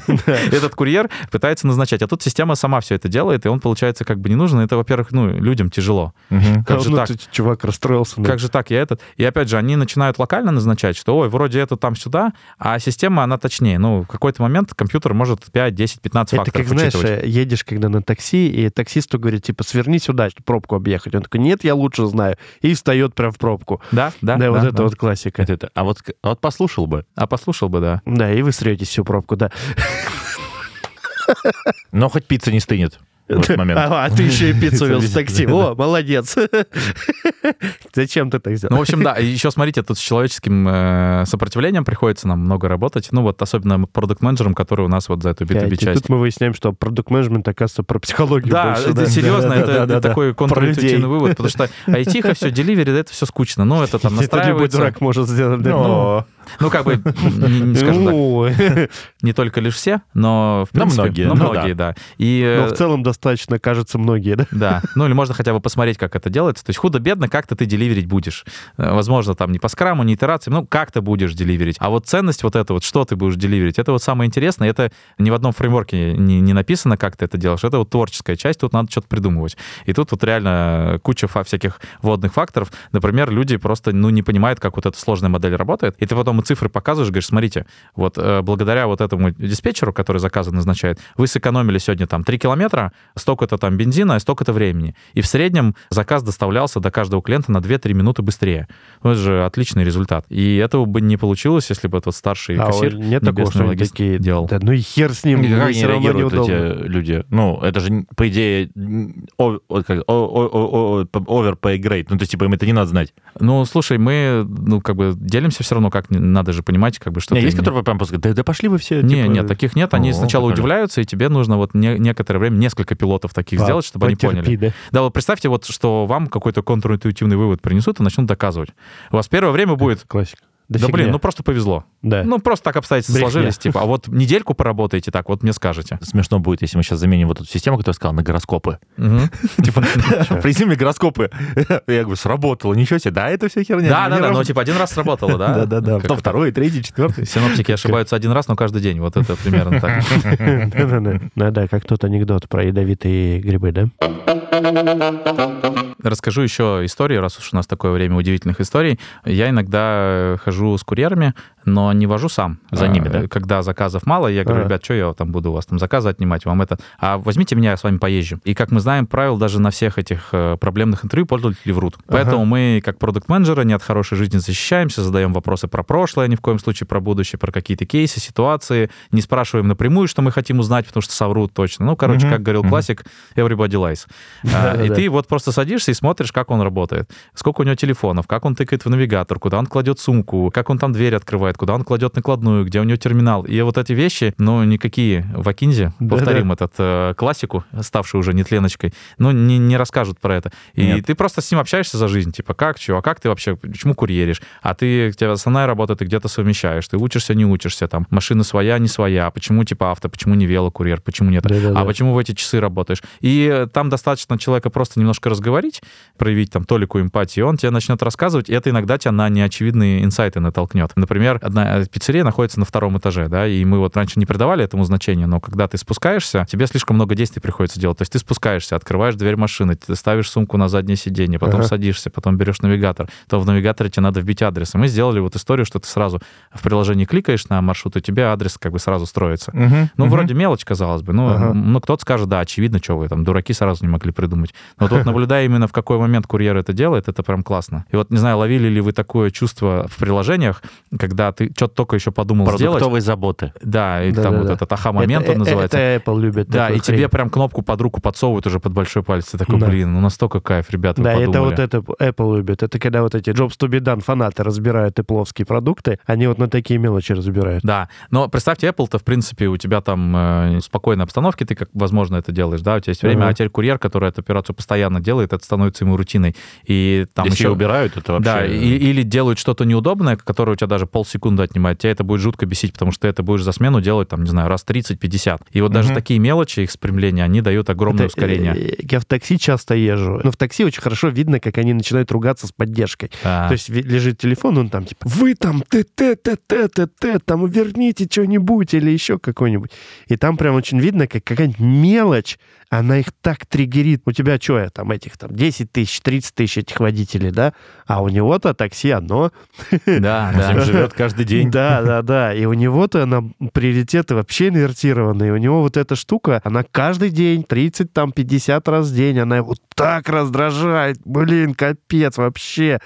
Speaker 1: этот курьер пытается назначать, а тут система сама все это делает, и он, получается, как бы не нужен. Это, во-первых, ну, людям тяжело. Как же
Speaker 2: Ну,
Speaker 1: так?
Speaker 2: чувак расстроился. ну.
Speaker 1: Как же так, я этот... И опять же, они начинают локально назначать, что, ой, вроде это там сюда, а система, она точнее. Ну, в какой-то момент компьютер может 5, 10, 15
Speaker 2: Это
Speaker 1: факторов
Speaker 2: как, знаешь, э, едешь когда на такси, и таксисту говорит, типа, сверни сюда, пробку объехать. Он такой, нет, я лучше знаю. И встает прям в пробку.
Speaker 1: Да, да,
Speaker 2: Да, вот
Speaker 1: да,
Speaker 2: это
Speaker 1: да.
Speaker 2: вот классика.
Speaker 3: Это- это- А вот а вот послушал бы.
Speaker 1: А послушал бы, да.
Speaker 2: Да, и вы сретесь всю пробку, да.
Speaker 3: Но хоть пицца не стынет в этот момент.
Speaker 2: А, а ты еще и пиццу вез в такси. О, молодец. Зачем ты так
Speaker 1: Ну,
Speaker 2: сделал?
Speaker 1: в общем, да, еще смотрите, тут с человеческим э, сопротивлением приходится нам много работать. Ну, вот особенно продукт-менеджерам, которые у нас вот за эту B2B
Speaker 2: И
Speaker 1: часть.
Speaker 2: тут мы выясняем, что продукт-менеджмент, оказывается, про психологию
Speaker 1: Да, это серьезно, это, такой контринтуитивный вывод, потому что айтиха все, деливери, да, это все скучно. Ну, это там
Speaker 2: Это любой
Speaker 1: настраивается.
Speaker 2: дурак может сделать.
Speaker 1: Ну, как бы, скажем так, не только лишь все, но в принципе,
Speaker 3: многие,
Speaker 1: но
Speaker 3: ну
Speaker 1: многие, да. И
Speaker 2: Но в целом достаточно, кажется, многие, да?
Speaker 1: Да, ну или можно хотя бы посмотреть, как это делается. То есть худо-бедно как-то ты деливерить будешь. Э, Возможно, там не по скраму, не итерациям, ну как-то будешь деливерить. А вот ценность вот это вот, что ты будешь деливерить, это вот самое интересное. Это ни в одном фреймворке не, не написано, как ты это делаешь. Это вот творческая часть, тут надо что-то придумывать. И тут вот реально куча всяких водных факторов. Например, люди просто ну, не понимают, как вот эта сложная модель работает. И ты потом потом и цифры показываешь, говоришь, смотрите, вот э, благодаря вот этому диспетчеру, который заказы назначает, вы сэкономили сегодня там 3 километра, столько-то там бензина и столько-то времени. И в среднем заказ доставлялся до каждого клиента на 2-3 минуты быстрее. Ну, это же отличный результат. И этого бы не получилось, если бы этот старший
Speaker 2: А
Speaker 1: кассир
Speaker 2: нет такого, что они такие,
Speaker 1: делал.
Speaker 2: да ну и хер с ним,
Speaker 3: И как они реагируют
Speaker 2: неудобно.
Speaker 3: эти люди? Ну, это же, по идее, о- о- как- о- о- о- о- overpay grade. Ну, то есть, типа, им это не надо знать.
Speaker 1: Ну, слушай, мы, ну, как бы делимся все равно, как не- надо же понимать, как бы, что
Speaker 3: Не,
Speaker 1: ты
Speaker 3: есть,
Speaker 1: не-
Speaker 3: которые прям просто говорят, да, да пошли вы все.
Speaker 1: Не,
Speaker 3: типа,
Speaker 1: нет, таких нет. Они
Speaker 3: О,
Speaker 1: сначала
Speaker 3: прикольно.
Speaker 1: удивляются, и тебе нужно вот не- некоторое время несколько пилотов таких
Speaker 2: По-
Speaker 1: сделать, чтобы они
Speaker 2: потерпи,
Speaker 1: поняли.
Speaker 2: да.
Speaker 1: Да, вот представьте, вот, что вам какой-то контринтуитивный вывод принесут и начнут доказывать. У вас первое время будет,
Speaker 2: Классика.
Speaker 1: Да,
Speaker 2: фигня.
Speaker 1: блин, ну просто повезло.
Speaker 2: Да.
Speaker 1: Ну просто так обстоятельства
Speaker 2: Брехня.
Speaker 1: сложились, типа, а вот недельку поработаете так, вот мне скажете.
Speaker 3: Смешно будет, если мы сейчас заменим вот эту систему, которую я сказал, на гороскопы. Типа, принеси мне гороскопы. Я говорю, сработало, ничего себе. Да, это все херня.
Speaker 1: Да, да, да, но типа один раз сработало, да?
Speaker 3: Да-да-да.
Speaker 1: Как
Speaker 3: Потом
Speaker 1: это?
Speaker 3: второй, третий, четвертый.
Speaker 1: Синоптики ошибаются один раз, но каждый день. Вот это примерно так.
Speaker 2: Да-да-да. Да-да, как тот анекдот про ядовитые грибы, да?
Speaker 1: Расскажу еще историю, раз уж у нас такое время удивительных историй. Я иногда хожу с курьерами, но не вожу сам.
Speaker 3: За ними, да?
Speaker 1: Когда заказов мало, я говорю,
Speaker 2: Ага.
Speaker 1: ребят, что я там буду у вас там заказы отнимать, вам это... А возьмите меня, я с вами поезжу. И, как мы знаем, правил даже на всех этих э, проблемных интервью пользователи врут. Поэтому мы, как продукт-менеджеры, не от хорошей жизни защищаемся, задаем вопросы про прошлое, ни в коем случае про будущее, про какие-то кейсы, ситуации, не спрашиваем напрямую, что мы хотим узнать, потому что соврут точно. Ну, короче,
Speaker 3: Мгм,
Speaker 1: как говорил
Speaker 3: мгм.
Speaker 1: классик, everybody lies. А, И ты вот просто садишься и смотришь, как он работает. Сколько у него телефонов, как он тыкает в навигатор, куда он кладет сумку, как он там дверь открывает, куда он кладет накладную, где у него терминал. И вот эти вещи, ну, никакие в Акинзе, повторим этот э, классику, ставшую уже нетленочкой, ну, не, не расскажут про это. И
Speaker 3: Нет.
Speaker 1: ты просто с ним общаешься за жизнь. Типа, как, чего, а как ты вообще, почему курьеришь? А ты, у тебя основная работа, ты где-то совмещаешь, ты учишься, не учишься, там, машина своя, не своя, почему типа авто, почему не велокурьер, почему нет
Speaker 2: Да-да-да.
Speaker 1: а почему в эти часы работаешь? И э, там достаточно человека просто немножко разговорить, проявить там толику эмпатии, он тебе начнет рассказывать, и это иногда тебя на неочевидные инсайты натолкнет. Например, одна э, пиццерия находится на втором этаже, да, и мы вот раньше не придавали этому значения, но когда ты спускаешься, тебе слишком много действий приходится делать. То есть ты спускаешься, открываешь дверь машины, ты ставишь сумку на заднее сиденье, потом
Speaker 2: Ага.
Speaker 1: садишься, потом берешь навигатор, то в навигаторе тебе надо вбить адрес. И мы сделали вот историю, что ты сразу в приложении кликаешь на маршрут, и тебе адрес как бы сразу строится. Ну, вроде мелочь, казалось бы. Ну,
Speaker 2: Ага.
Speaker 1: ну, кто-то скажет, да, очевидно, что вы там, дураки сразу не могли придумать. Но вот, вот наблюдая именно в какой момент курьер это делает, это прям классно. И вот, не знаю, ловили ли вы такое чувство в приложениях, когда ты что-то только еще подумал сделать.
Speaker 3: Продуктовые заботы.
Speaker 1: Да, и там
Speaker 2: Да-да-да.
Speaker 1: вот этот аха-момент
Speaker 2: Это-
Speaker 1: он называется.
Speaker 2: Это Apple любит
Speaker 1: да, и тебе
Speaker 2: хрень.
Speaker 1: прям кнопку под руку подсовывают уже под большой палец. Ты такой,
Speaker 2: Да.
Speaker 1: блин, ну настолько кайф, ребята,
Speaker 2: Да, это вот это Apple любит. Это когда вот эти Jobs to be done фанаты разбирают эпловские продукты, они вот на такие мелочи разбирают.
Speaker 1: Да, но представьте, Apple-то, в принципе, у тебя там э, спокойной обстановке, ты как, возможно, это делаешь, да, у тебя есть время,
Speaker 2: Ага.
Speaker 1: а теперь курьер, который эту операцию постоянно делает, это становится ему рутиной. И там
Speaker 3: Если
Speaker 1: еще...
Speaker 3: убирают, это вообще...
Speaker 1: Да, и- или делают что-то неудобное, которое у тебя даже полсекунды отнимает, тебя это будет жутко бесить, потому что ты это будешь за смену делать, там, не знаю, раз 30-50. И вот даже
Speaker 3: Мгм.
Speaker 1: такие мелочи, их спрямления, они дают огромное
Speaker 2: Это,
Speaker 1: ускорение.
Speaker 2: э, Я в такси часто езжу, но в такси очень хорошо видно, как они начинают ругаться с поддержкой.
Speaker 1: Да.
Speaker 2: То есть лежит телефон, он там типа, вы там т т т т т т там верните что-нибудь или еще какой-нибудь. И там прям очень видно, как какая-нибудь мелочь, она их так триггерит. У тебя что, я там этих там 10 тысяч, 30 тысяч этих водителей, да? А у него-то такси одно.
Speaker 1: Да, да.
Speaker 3: живет каждый день.
Speaker 2: Да, да, да. И у него-то она приоритеты вообще инвертированные. У него вот эта штука, она каждый день, 30, там, 50 раз в день, она его так раздражает. Блин, капец вообще.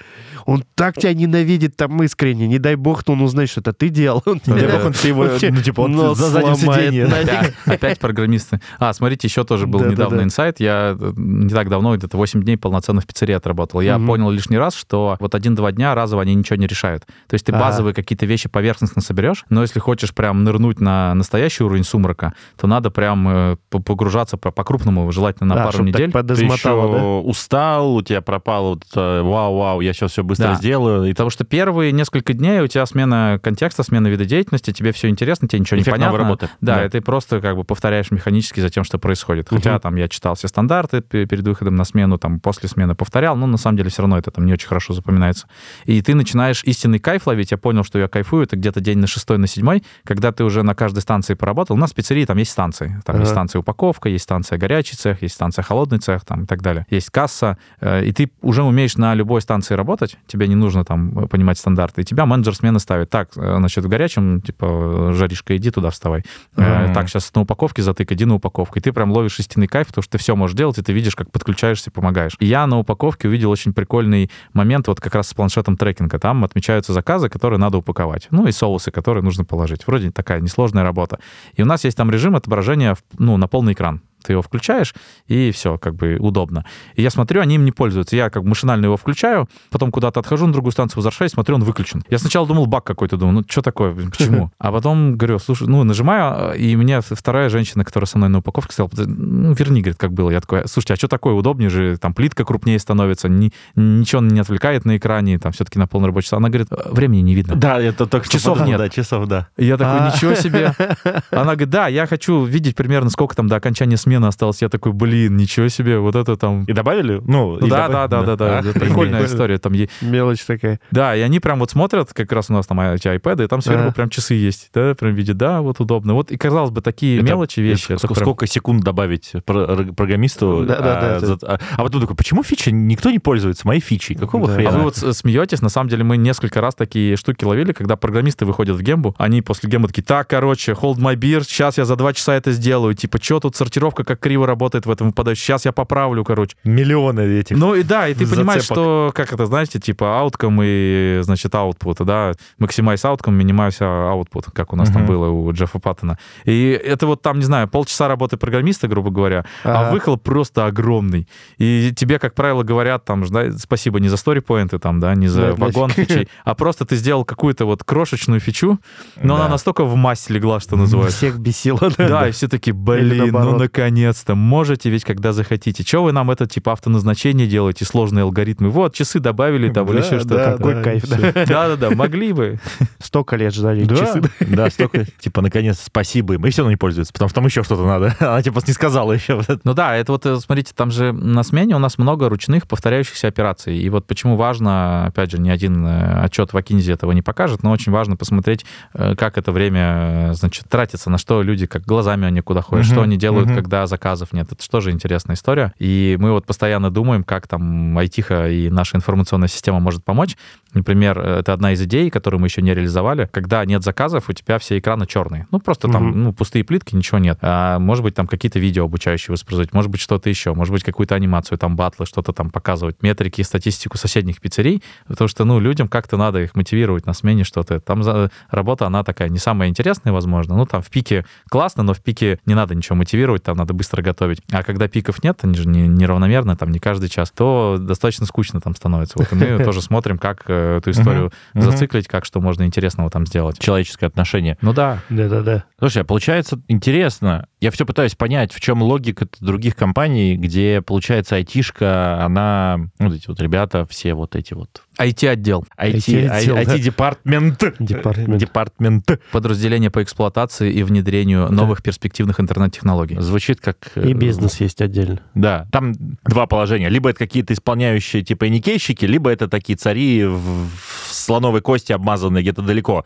Speaker 2: Он так тебя ненавидит там искренне. Не дай бог, он узнает, что это ты делал. Он
Speaker 3: Не дай бог, он его, ну, типа, он за задним
Speaker 2: сломает
Speaker 3: сиденьем.
Speaker 1: Опять, программисты. А, смотрите, еще тоже был недавно инсайт. Я э, не так давно, где-то 8 дней полноценно в пиццерии отработал. Я понял лишний раз, что вот один-два дня разово они ничего не решают. То есть ты базовые какие-то вещи поверхностно соберешь, но если хочешь прям нырнуть на настоящий уровень сумрака, то надо прям э, по- погружаться по- по-крупному, желательно на
Speaker 2: А,
Speaker 1: пару
Speaker 2: чтоб так
Speaker 1: недель.
Speaker 3: Ты
Speaker 2: подизмотало, да?
Speaker 3: еще устал, у тебя пропало вот это, вау-вау, я сейчас все быстро
Speaker 1: Да.
Speaker 3: сделаю. И
Speaker 1: Потому что первые несколько дней у тебя смена контекста, смена вида деятельности, тебе все интересно, тебе ничего не
Speaker 3: Эффект новой
Speaker 1: понятно.
Speaker 3: работы.
Speaker 1: Да,
Speaker 3: Да.
Speaker 1: и ты просто как бы повторяешь механически за тем, что происходит. Хотя
Speaker 2: Мгм.
Speaker 1: там я читал все стандарты пе- перед выходом на смену, там после смены повторял, но на самом деле все равно это там не очень хорошо запоминается. И ты начинаешь истинный кайф ловить. Я понял, что я кайфую, это где-то день на шестой, на седьмой, когда ты уже на каждой станции поработал. У нас в пиццерии там есть станции. Там
Speaker 2: Ага.
Speaker 1: есть станция упаковка, есть станция горячий цех, есть станция холодный цех там, и так далее. Есть касса. э, И ты уже умеешь на любой станции работать, тебе не нужно там э, понимать стандарты. И тебя менеджер смены ставит. Так, э, значит, в горячем, типа, жаришка, иди туда вставай.
Speaker 3: Мгм.
Speaker 1: Так, сейчас на упаковке затык, иди на упаковку. И ты прям ловишь истинный кайф, потому что ты все можешь делать, и ты видишь, как подключаешься, помогаешь. И я на упаковке увидел очень прикольный момент, вот как раз с планшетом трекинга. Там отмечаются заказы, которые надо упаковать. Ну и соусы, которые нужно положить. Вроде такая несложная работа. И у нас есть там режим отображения ну, на полный экран. Ты его включаешь, и все, как бы удобно. И я смотрю, они им не пользуются. Я как бы машинально его включаю, потом куда-то отхожу на другую станцию, возвращаюсь, смотрю, он выключен. Я сначала думал, баг какой-то, думаю, ну что такое, почему? А потом говорю, слушай, ну нажимаю, и мне вторая женщина, которая со мной на упаковке сказала, ну верни, говорит, как было. Я такой, слушайте, а что такое, удобнее же, там плитка крупнее становится, ни- ничего не отвлекает на экране, там все-таки на полный рабочий час. Она говорит, «Э, времени не видно.
Speaker 3: Да, это только
Speaker 1: Часов
Speaker 3: подумал,
Speaker 1: нет.
Speaker 3: Да, часов, да.
Speaker 1: И я такой,
Speaker 2: А.
Speaker 1: ничего себе. Она говорит, да, я хочу видеть примерно, сколько там до окончания смены осталось. Я такой, блин, ничего себе, вот это там...
Speaker 3: И добавили? Ну,
Speaker 1: Ну
Speaker 3: и
Speaker 1: да,
Speaker 3: добав-
Speaker 1: да, да, да, да,
Speaker 3: Охренеть.
Speaker 1: прикольная история. Там, е-
Speaker 2: Мелочь такая.
Speaker 1: да, и они прям вот смотрят, как раз у нас там эти айпэды, и там сверху прям часы есть, да, прям видят, да, вот удобно. Вот и казалось бы такие
Speaker 3: Это-
Speaker 1: мелочи, вещи.
Speaker 3: ск-
Speaker 1: прям-
Speaker 3: Сколько секунд добавить про- программисту?
Speaker 2: Да, да,
Speaker 3: а,
Speaker 2: да,
Speaker 3: за- а, а потом такой, почему фичи? Никто не пользуется моей фичей. Какого
Speaker 2: Да.
Speaker 3: хрена?
Speaker 1: А вы вот смеетесь, на самом деле мы несколько раз такие штуки ловили, когда программисты выходят в гембу, они после гембы такие, так, короче, hold my beer, сейчас я за два часа это сделаю, типа, что тут сортировка как криво работает в этом выпадающем, сейчас я поправлю, короче.
Speaker 3: Миллионы этих.
Speaker 1: Ну и да, и ты понимаешь,
Speaker 3: зацепок.
Speaker 1: что, как это, знаете, типа outcome и, значит, output, да, maximize outcome, minimize output, как у нас там
Speaker 3: Мгм.
Speaker 1: было у Джеффа Паттона. И это вот там, не знаю, полчаса работы программиста, грубо говоря, а
Speaker 2: Ага.
Speaker 1: выхлоп просто огромный. И тебе, как правило, говорят там, да, спасибо не за story-поинты там, да, не за
Speaker 2: Да,
Speaker 1: вагон фичей, а просто ты сделал какую-то вот крошечную фичу, но
Speaker 3: Да.
Speaker 1: она настолько в масть легла, что называется.
Speaker 2: Всех бесило.
Speaker 1: Да, и все таки блин, ну
Speaker 2: наоборот.
Speaker 1: Наконец-то, можете ведь, когда захотите. Чего вы нам это, типа, автоназначение делаете, сложные алгоритмы? Вот, часы добавили там или
Speaker 3: Да,
Speaker 1: еще что-то.
Speaker 2: да, какой кайф,
Speaker 1: Всё. Да-да-да, могли бы.
Speaker 2: Столько лет ждали
Speaker 3: Да,
Speaker 2: часы.
Speaker 3: да, столько, типа, наконец, спасибо им. И все равно не пользуются, потому что там еще что-то надо. Она, типа, не сказала еще.
Speaker 1: Ну да, это вот, э, смотрите, там же на смене у нас много ручных повторяющихся операций. И вот почему важно, опять же, ни один э, отчет в Акинзе этого не покажет, но очень важно посмотреть, э, как это время, значит, тратится, на что люди, как глазами они куда ходят, что они делают,
Speaker 3: мгм.
Speaker 1: Заказов нет. Это же тоже интересная история. И мы вот постоянно думаем, как там айтиха и наша информационная система может помочь. Например, э, это одна из идей, которую мы еще не реализовали. Когда нет заказов, у тебя все экраны черные. Ну, просто там,
Speaker 2: Мгм.
Speaker 1: ну, пустые плитки, ничего нет. А, может быть, там какие-то видео обучающие воспроизводить, может быть, что-то еще, может быть, какую-то анимацию, там, батлы, что-то там показывать, метрики статистику соседних пиццерий, потому что, ну, людям как-то надо их мотивировать на смене что-то. Там за- работа, она такая не самая интересная, возможно. Ну, там в пике классно, но в пике не надо ничего мотивировать, там надо быстро готовить. А когда пиков нет, они же не- неравномерно, там не каждый час, то достаточно скучно там становится. Вот и мы тоже смотрим, как э, эту историю
Speaker 3: Мгм.
Speaker 1: зациклить, как что можно интересного там сделать.
Speaker 3: Человеческое отношение.
Speaker 1: Ну да,
Speaker 2: Да-да-да.
Speaker 3: Слушай, а получается интересно. Я все пытаюсь понять, в чем логика других компаний, где, получается, айтишка, она, ну, вот эти вот ребята, все вот эти вот
Speaker 1: IT-отдел,
Speaker 3: IT,
Speaker 2: IT-отдел, да.
Speaker 3: IT-департмент.
Speaker 2: Департмент.
Speaker 3: Департмент.
Speaker 1: подразделение по эксплуатации и внедрению новых перспективных интернет-технологий.
Speaker 3: Звучит как... э,
Speaker 2: И бизнес есть отдельно.
Speaker 3: Да, там два положения. Либо это какие-то исполняющие типа никейщики, либо это такие цари в, в слоновой кости, обмазанные где-то далеко.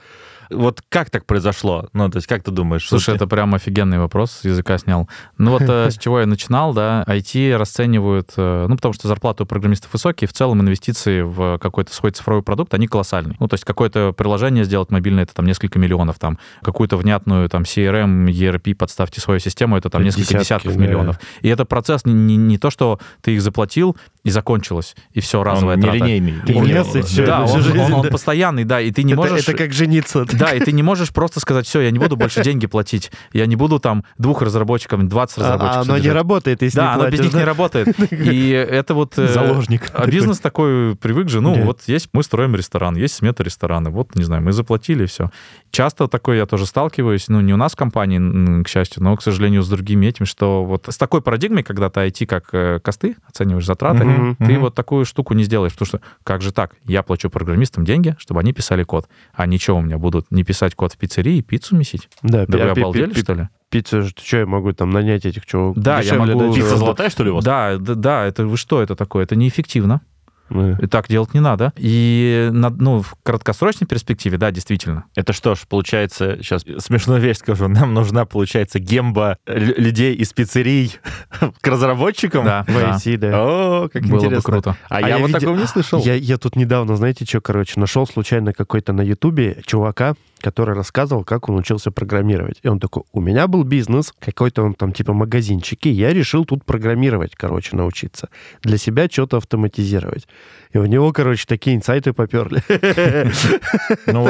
Speaker 3: Вот как так произошло? Ну, то есть, как ты думаешь?
Speaker 1: Слушай,
Speaker 3: Вот
Speaker 1: это прям офигенный вопрос, с языка снял. Ну вот э, с чего я начинал, да, IT расценивают, э, ну потому что зарплаты у программистов высокие, в целом инвестиции в какой-то свой цифровой продукт, они колоссальные. Ну то есть какое-то приложение сделать мобильное, это там несколько миллионов, там какую-то внятную там CRM, ERP, подставьте свою систему, это там несколько
Speaker 2: десятки,
Speaker 1: десятков
Speaker 2: да.
Speaker 1: миллионов. И это процесс не, не- не то, что ты их заплатил и закончилось, и все,
Speaker 3: он
Speaker 1: разовая трата.
Speaker 3: нелинейный.
Speaker 2: Ты
Speaker 1: Он-
Speaker 2: влез, и всё,
Speaker 1: да, он,
Speaker 2: жизнь,
Speaker 1: он- он
Speaker 2: да.
Speaker 1: постоянный, да, и ты не
Speaker 2: Это-
Speaker 1: можешь...
Speaker 2: Это как жениться.
Speaker 1: Да, и ты не можешь просто сказать, все, я не буду больше деньги платить, я не буду там двух разработчикам, 20
Speaker 2: А
Speaker 1: разработчиков
Speaker 2: оно не работает, если
Speaker 1: Да,
Speaker 2: не
Speaker 1: оно без них не работает. И это вот... э,
Speaker 3: Заложник.
Speaker 1: А бизнес такой привык же, ну, вот есть, мы строим ресторан, есть смета ресторана, вот, не знаю, мы заплатили, все. Часто такое я тоже сталкиваюсь, ну, не у нас в компании, к счастью, но, к сожалению, с другими этим, что вот с такой парадигмой, когда ты IT как э, косты, оцениваешь затраты,
Speaker 2: Мгм,
Speaker 1: ты вот такую штуку не сделаешь, потому что как же так? Я плачу программистам деньги, чтобы они писали код, а ничего у меня будут не писать код в пиццерии и пиццу месить.
Speaker 2: Да,
Speaker 1: Да
Speaker 2: пи-
Speaker 1: вы
Speaker 2: пи-
Speaker 1: обалдели,
Speaker 2: пи-
Speaker 1: что ли?
Speaker 2: Пиццу, же, что я могу там нанять этих чуваков?
Speaker 1: Да, я могу-
Speaker 3: Пицца золотая, что ли, у вас?
Speaker 1: Да, да, да, это вы что это такое? Это неэффективно.
Speaker 2: Ну,
Speaker 1: И так делать не надо. И на, ну, в краткосрочной перспективе, да, действительно.
Speaker 3: Это что ж, получается, сейчас смешную вещь скажу, нам нужна, получается, гемба лю- людей из пиццерий к разработчикам?
Speaker 1: Да,
Speaker 2: В
Speaker 1: да.
Speaker 2: IT, да.
Speaker 3: О, как
Speaker 1: Было бы
Speaker 3: интересно.
Speaker 1: круто.
Speaker 3: А, я, вот
Speaker 2: видел-
Speaker 3: такого не слышал.
Speaker 2: Я, я тут недавно, знаете, что, короче, нашел случайно какой-то на Ютубе чувака, который рассказывал, как он учился программировать. И он такой, у меня был бизнес, какой-то он там типа магазинчик, и я решил тут программировать, короче, научиться. Для себя что-то автоматизировать. И у него, короче, такие инсайты поперли.
Speaker 3: Ну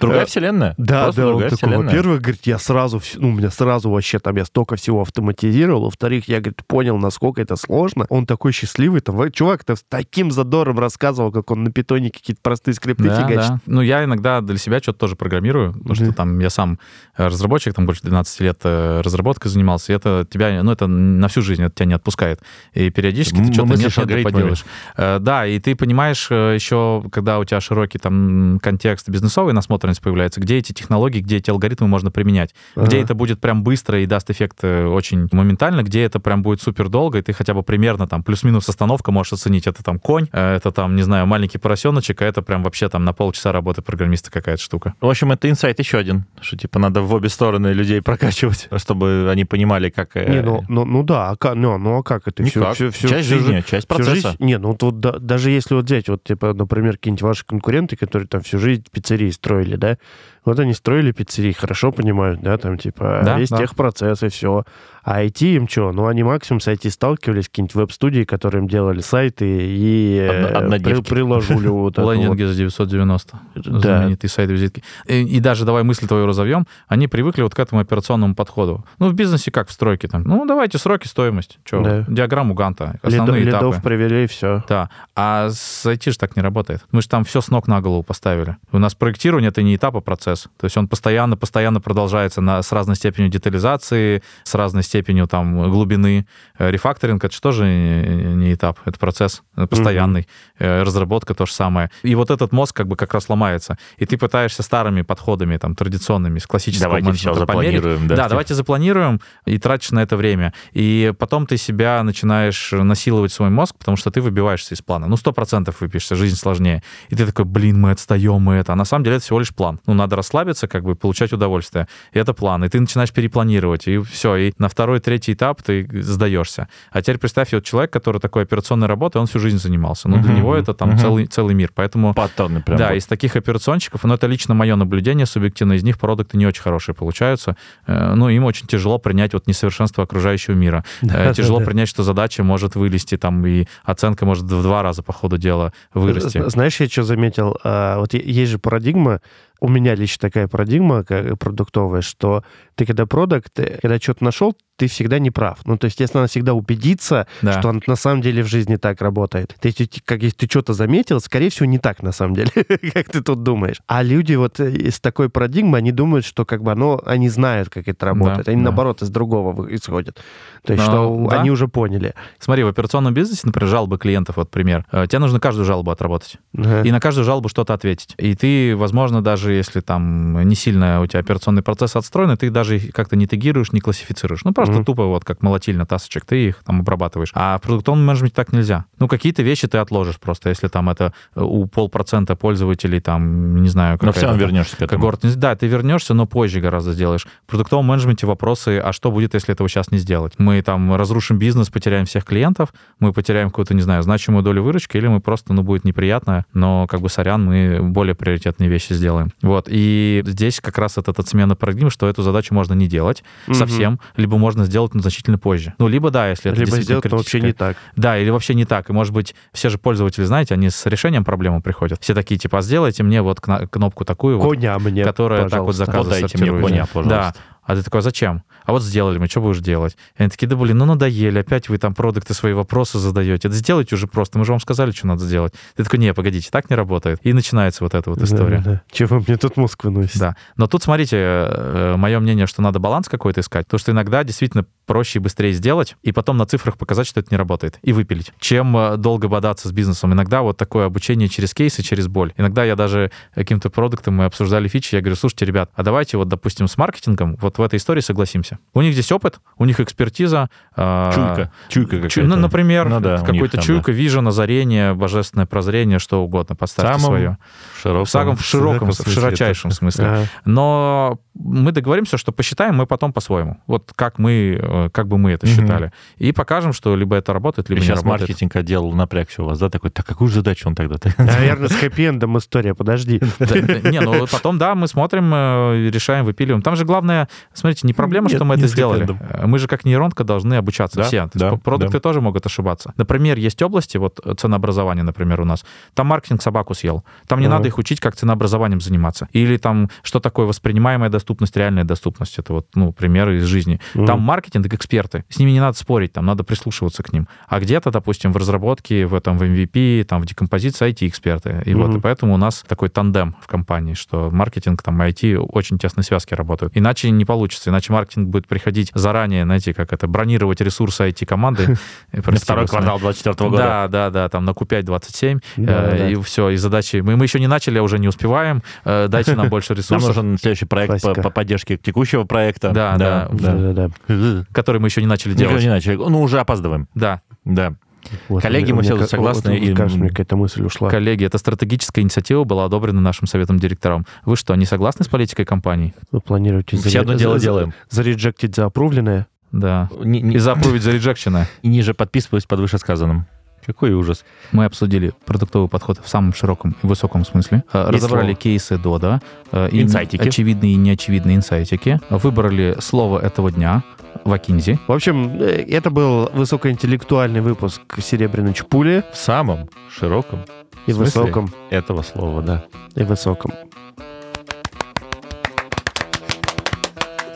Speaker 3: другая вселенная.
Speaker 2: Да, да, он такой, во-первых, говорит, я сразу, ну, у меня сразу вообще там, я столько всего автоматизировал, во-вторых, я, говорит, понял, насколько это сложно. Он такой счастливый, там, во- чувак-то с таким задором рассказывал, как он на питоне какие-то простые скрипты фигачит.
Speaker 1: Ну, я иногда для себя что-то тоже программирую, потому что
Speaker 2: Мгм.
Speaker 1: там я сам э, разработчик, там больше 12 лет э, разработкой занимался, и это тебя, ну, это на всю жизнь, это тебя не отпускает. И периодически ты что-то нет, нет, поделаешь. Э, Да, и ты понимаешь еще, когда у тебя широкий там контекст бизнесовый, насмотренность появляется, где эти технологии, где эти алгоритмы можно применять, где
Speaker 2: Ага.
Speaker 1: это будет прям быстро и даст эффект очень моментально, где это прям будет супер долго, и ты хотя бы примерно там плюс-минус остановка можешь оценить. Это там конь, это там, не знаю, маленький поросеночек, а это прям вообще там на полчаса работы программиста какая-то штука.
Speaker 3: В общем, это инсайт еще один, что типа надо в обе стороны людей прокачивать, чтобы они понимали, как... э,
Speaker 2: Не, ну, ну, ну да, а как, ну, ну а как это? Всю-
Speaker 3: никак.
Speaker 2: всю- всю-
Speaker 3: часть
Speaker 2: всю
Speaker 3: жизни,
Speaker 2: жи-
Speaker 3: часть
Speaker 2: всю
Speaker 3: процесса.
Speaker 2: жизнь- Не, ну вот, вот да- даже если вот взять, вот, типа, например, какие-нибудь ваши конкуренты, которые там всю жизнь пиццерии строили, да, вот они строили пиццерии, хорошо понимают, да, там, типа,
Speaker 1: Да,
Speaker 2: весь
Speaker 1: да.
Speaker 2: техпроцесс и все. А IT им что? Ну, они максимум с IT сталкивались, какие-нибудь веб-студии, которые им делали сайты и э,
Speaker 3: Одно-
Speaker 2: при- приложили вот это.
Speaker 1: Лендинги за 990.
Speaker 2: Да.
Speaker 1: Знаменитый сайт визитки. И, и даже давай мысль твою разовьем, они привыкли вот к этому операционному подходу. Ну, в бизнесе как в стройке там. Ну, давайте сроки, стоимость. Че, диаграмму Ганта, основные
Speaker 2: Лидов
Speaker 1: этапы.
Speaker 2: привели, и все.
Speaker 1: Да, а с IT же так не работает. Мы же там все с ног на голову поставили. У нас проектирование — это не этап, а процесс. То есть он постоянно, постоянно продолжается на, с разной степенью детализации, с разной степенью там глубины. Э, Рефакторинг — это же тоже не, этап, это процесс э, постоянный. Э, Разработка — то же самое. И вот этот мозг как бы как раз ломается. И ты пытаешься старыми подходами, там, традиционными, с классического
Speaker 3: Давайте все запланируем.
Speaker 1: Да, давайте запланируем и тратишь на это время. И потом ты себя начинаешь насиловать свой мозг, потому что ты выбиваешься из плана. Ну, сто процентов выбьешься, жизнь сложнее. И ты такой, блин, мы отстаем, мы это. А на самом деле это всего лишь план. Ну, надо расслабиться, как бы получать удовольствие. И это план. И ты начинаешь перепланировать. И все. И на второй, третий этап ты сдаешься. А теперь представь, вот человек, который такой операционной работой, он всю жизнь занимался. Ну, для
Speaker 3: Мгм.
Speaker 1: него это там
Speaker 3: Мгм.
Speaker 1: целый, целый мир. Поэтому
Speaker 3: Паттерны прям.
Speaker 1: да,
Speaker 3: вот.
Speaker 1: из таких операционщиков, но это лично мое наблюдение субъективно, из них продукты не очень хорошие получаются. Э, Ну, им очень тяжело принять вот несовершенство окружающего мира. Э,
Speaker 2: Да,
Speaker 1: Тяжело
Speaker 2: да, да.
Speaker 1: принять, что задача может вылезти там, и оценка может в два раза по ходу дела вырасти.
Speaker 2: З- Знаешь, я что заметил? А, Вот есть же парадигма, у меня лично такая парадигма как продуктовая, что ты когда продукт, ты когда что-то нашел, ты всегда не прав. Ну, то есть, если надо всегда убедиться,
Speaker 1: Да.
Speaker 2: что он на самом деле в жизни так работает. То есть, как если ты что-то заметил, скорее всего, не так на самом деле, как ты тут думаешь. А люди вот э, из такой парадигмы, они думают, что как бы оно, они знают, как это работает. Они,
Speaker 1: да.
Speaker 2: наоборот, из другого исходят. То есть,
Speaker 1: Ну,
Speaker 2: что
Speaker 1: да.
Speaker 2: они уже поняли.
Speaker 1: Смотри, в операционном бизнесе, например, жалобы клиентов, вот пример. Э, Тебе нужно каждую жалобу отработать.
Speaker 2: Ага.
Speaker 1: И на каждую жалобу что-то ответить. И ты, возможно, даже если там не сильно у тебя операционный процесс отстроен, ты даже их как-то не тегируешь, не классифицируешь. Ну, просто
Speaker 2: Мгм.
Speaker 1: тупо вот как молотильно тасочек, ты их там обрабатываешь. А в продуктовом менеджменте так нельзя. Ну, какие-то вещи ты отложишь просто, если там это э, у полпроцента пользователей, там, не знаю,
Speaker 3: Но все равно вернешься к этому.
Speaker 1: когорт. Да, ты вернешься, но позже гораздо сделаешь. В продуктовом менеджменте вопросы, а что будет, если этого сейчас не сделать? Мы там разрушим бизнес, потеряем всех клиентов, мы потеряем какую-то, не знаю, значимую долю выручки, или мы просто, ну, будет неприятно, но как бы сорян, мы более приоритетные вещи сделаем. Вот. И здесь как раз это эта смена парадигмы, что эту задачу можно не делать
Speaker 2: Мгм.
Speaker 1: совсем, либо можно сделать ну, значительно позже. Ну, либо да, если это
Speaker 2: Либо
Speaker 1: действительно
Speaker 2: сделать, но вообще не так.
Speaker 1: да, или вообще не так. И, может быть, все же пользователи, знаете, они с решением проблемы приходят. Все такие, типа, «А сделайте мне вот кнопку такую, вот,
Speaker 2: Коня мне,
Speaker 1: которая так вот
Speaker 2: пожалуйста.
Speaker 1: заказы
Speaker 3: Вот дайте мне
Speaker 1: сортирует.
Speaker 3: коня, пожалуйста.
Speaker 1: Да. А ты такой, а зачем? А вот сделали мы, что будешь делать? И они такие, да блин, ну надоели, опять вы там продукты свои вопросы задаете. Да сделайте уже просто, мы же вам сказали, что надо сделать. Ты такой, не, погодите, так не работает. И начинается вот эта вот история.
Speaker 2: Да, да, да. Чего мне тут мозг выносит?
Speaker 1: Да. Но тут, смотрите, мое мнение, что надо баланс какой-то искать, потому что иногда действительно проще и быстрее сделать, и потом на цифрах показать, что это не работает, и выпилить, чем э, долго бодаться с бизнесом. Иногда вот такое обучение через кейсы, через боль. Иногда я даже каким-то продуктом мы обсуждали фичи, я говорю, слушайте, ребят, а давайте вот, допустим, с маркетингом, вот вот в этой истории согласимся. У них здесь опыт, у них экспертиза. э,
Speaker 3: Чуйка. Чуйка какая-то.
Speaker 1: чу- ну, например,
Speaker 3: Ну да,
Speaker 1: какой-то чуйка, вижен, озарение, божественное прозрение, что угодно, поставьте
Speaker 3: Самом
Speaker 1: свое.
Speaker 3: Широком,
Speaker 1: В самом в широком, в широчайшем смысле.
Speaker 2: Ага.
Speaker 1: Но мы договоримся, что посчитаем мы потом по-своему. Вот как мы, э, как бы мы это считали. И покажем, что либо это работает,
Speaker 3: И
Speaker 1: либо не
Speaker 3: сейчас
Speaker 1: работает.
Speaker 3: маркетинг отдел напрягся у вас, да, такой, так какую задачу он тогда?
Speaker 2: Наверное, с хэппи-эндом история, подожди.
Speaker 1: Не, ну потом, да, мы смотрим, э, решаем, выпиливаем. Там же главное, смотрите, не проблема, что мы это сделали. Э, Мы же как нейронка должны обучаться все. Продукты тоже могут ошибаться. Например, есть области, вот ценообразование, например, у нас. Там маркетинг собаку съел. Там не надо их учить, как ценообразованием заниматься. Или там, что такое воспринимаемая доступность, реальная доступность. Это вот, ну, примеры из жизни.
Speaker 2: Мгм.
Speaker 1: Там маркетинг, эксперты. С ними не надо спорить, там надо прислушиваться к ним. А где-то, допустим, в разработке, в этом в MVP, там в декомпозиции IT-эксперты. И вот,
Speaker 2: Мгм.
Speaker 1: и поэтому у нас такой тандем в компании, что маркетинг, там, IT очень тесной связки работают. Иначе не получится. Иначе маркетинг будет приходить заранее, знаете, как это, бронировать ресурсы IT-команды.
Speaker 3: На второй квартал 24 года.
Speaker 1: Да, да, да, там на Q5 27,
Speaker 2: Да,
Speaker 1: э, и все, и задачи. Мы, еще не начали, а уже не успеваем. Э, дайте нам больше
Speaker 3: Нам
Speaker 1: ресурсов,
Speaker 3: нужен следующий проект по. По поддержке текущего проекта.
Speaker 1: Да, да.
Speaker 2: Да-да-да.
Speaker 1: который мы еще не начали делать.
Speaker 3: не начали. Ну, уже опаздываем.
Speaker 1: Да,
Speaker 3: Да.
Speaker 2: Вот,
Speaker 3: Коллеги, мы все согласны,
Speaker 2: вот,
Speaker 3: и-
Speaker 2: Кажется, мне какая-то мысль ушла.
Speaker 1: коллеги, эта стратегическая инициатива была одобрена нашим советом директорам. Вы что, не согласны с политикой компании?
Speaker 2: Вы планируете
Speaker 3: Все одно дело делаем.
Speaker 2: зареджектить за опрувленное?
Speaker 1: Да.
Speaker 3: Ни- ни-
Speaker 1: И запровить за реджекшена.
Speaker 3: и ниже подписываюсь под вышесказанным. Какой ужас.
Speaker 1: Мы обсудили продуктовый подход в самом широком и высоком смысле. Э,
Speaker 3: Есть
Speaker 1: Разобрали
Speaker 3: слово.
Speaker 1: кейсы Дода. э,
Speaker 3: Инсайтики.
Speaker 1: Очевидные и неочевидные инсайтики. Выбрали слово этого дня. Вакинзи.
Speaker 2: В общем, э, это был высокоинтеллектуальный выпуск «Серебряной чпули»
Speaker 3: В самом широком
Speaker 2: и высоком,
Speaker 3: этого слова, да.
Speaker 2: и высоком.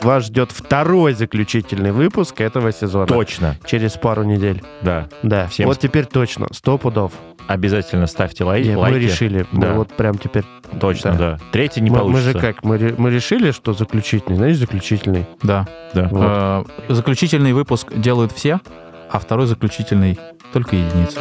Speaker 2: Вас ждет второй заключительный выпуск этого сезона.
Speaker 3: Точно,
Speaker 2: Через пару недель.
Speaker 3: да.
Speaker 2: Да,
Speaker 3: Всем
Speaker 2: вот теперь точно, сто пудов.
Speaker 3: Обязательно ставьте лай-
Speaker 2: Не,
Speaker 3: лайки.
Speaker 2: мы решили, мы
Speaker 3: Да.
Speaker 2: вот прям теперь...
Speaker 3: Точно,
Speaker 2: Да.
Speaker 3: да. Третий не
Speaker 2: мы, мы
Speaker 3: получится.
Speaker 2: же как, мы, мы решили, что заключительный, знаешь, заключительный.
Speaker 1: Да.
Speaker 3: Да.
Speaker 2: Вот.
Speaker 1: Э, Заключительный выпуск делают все, а второй заключительный только единицы.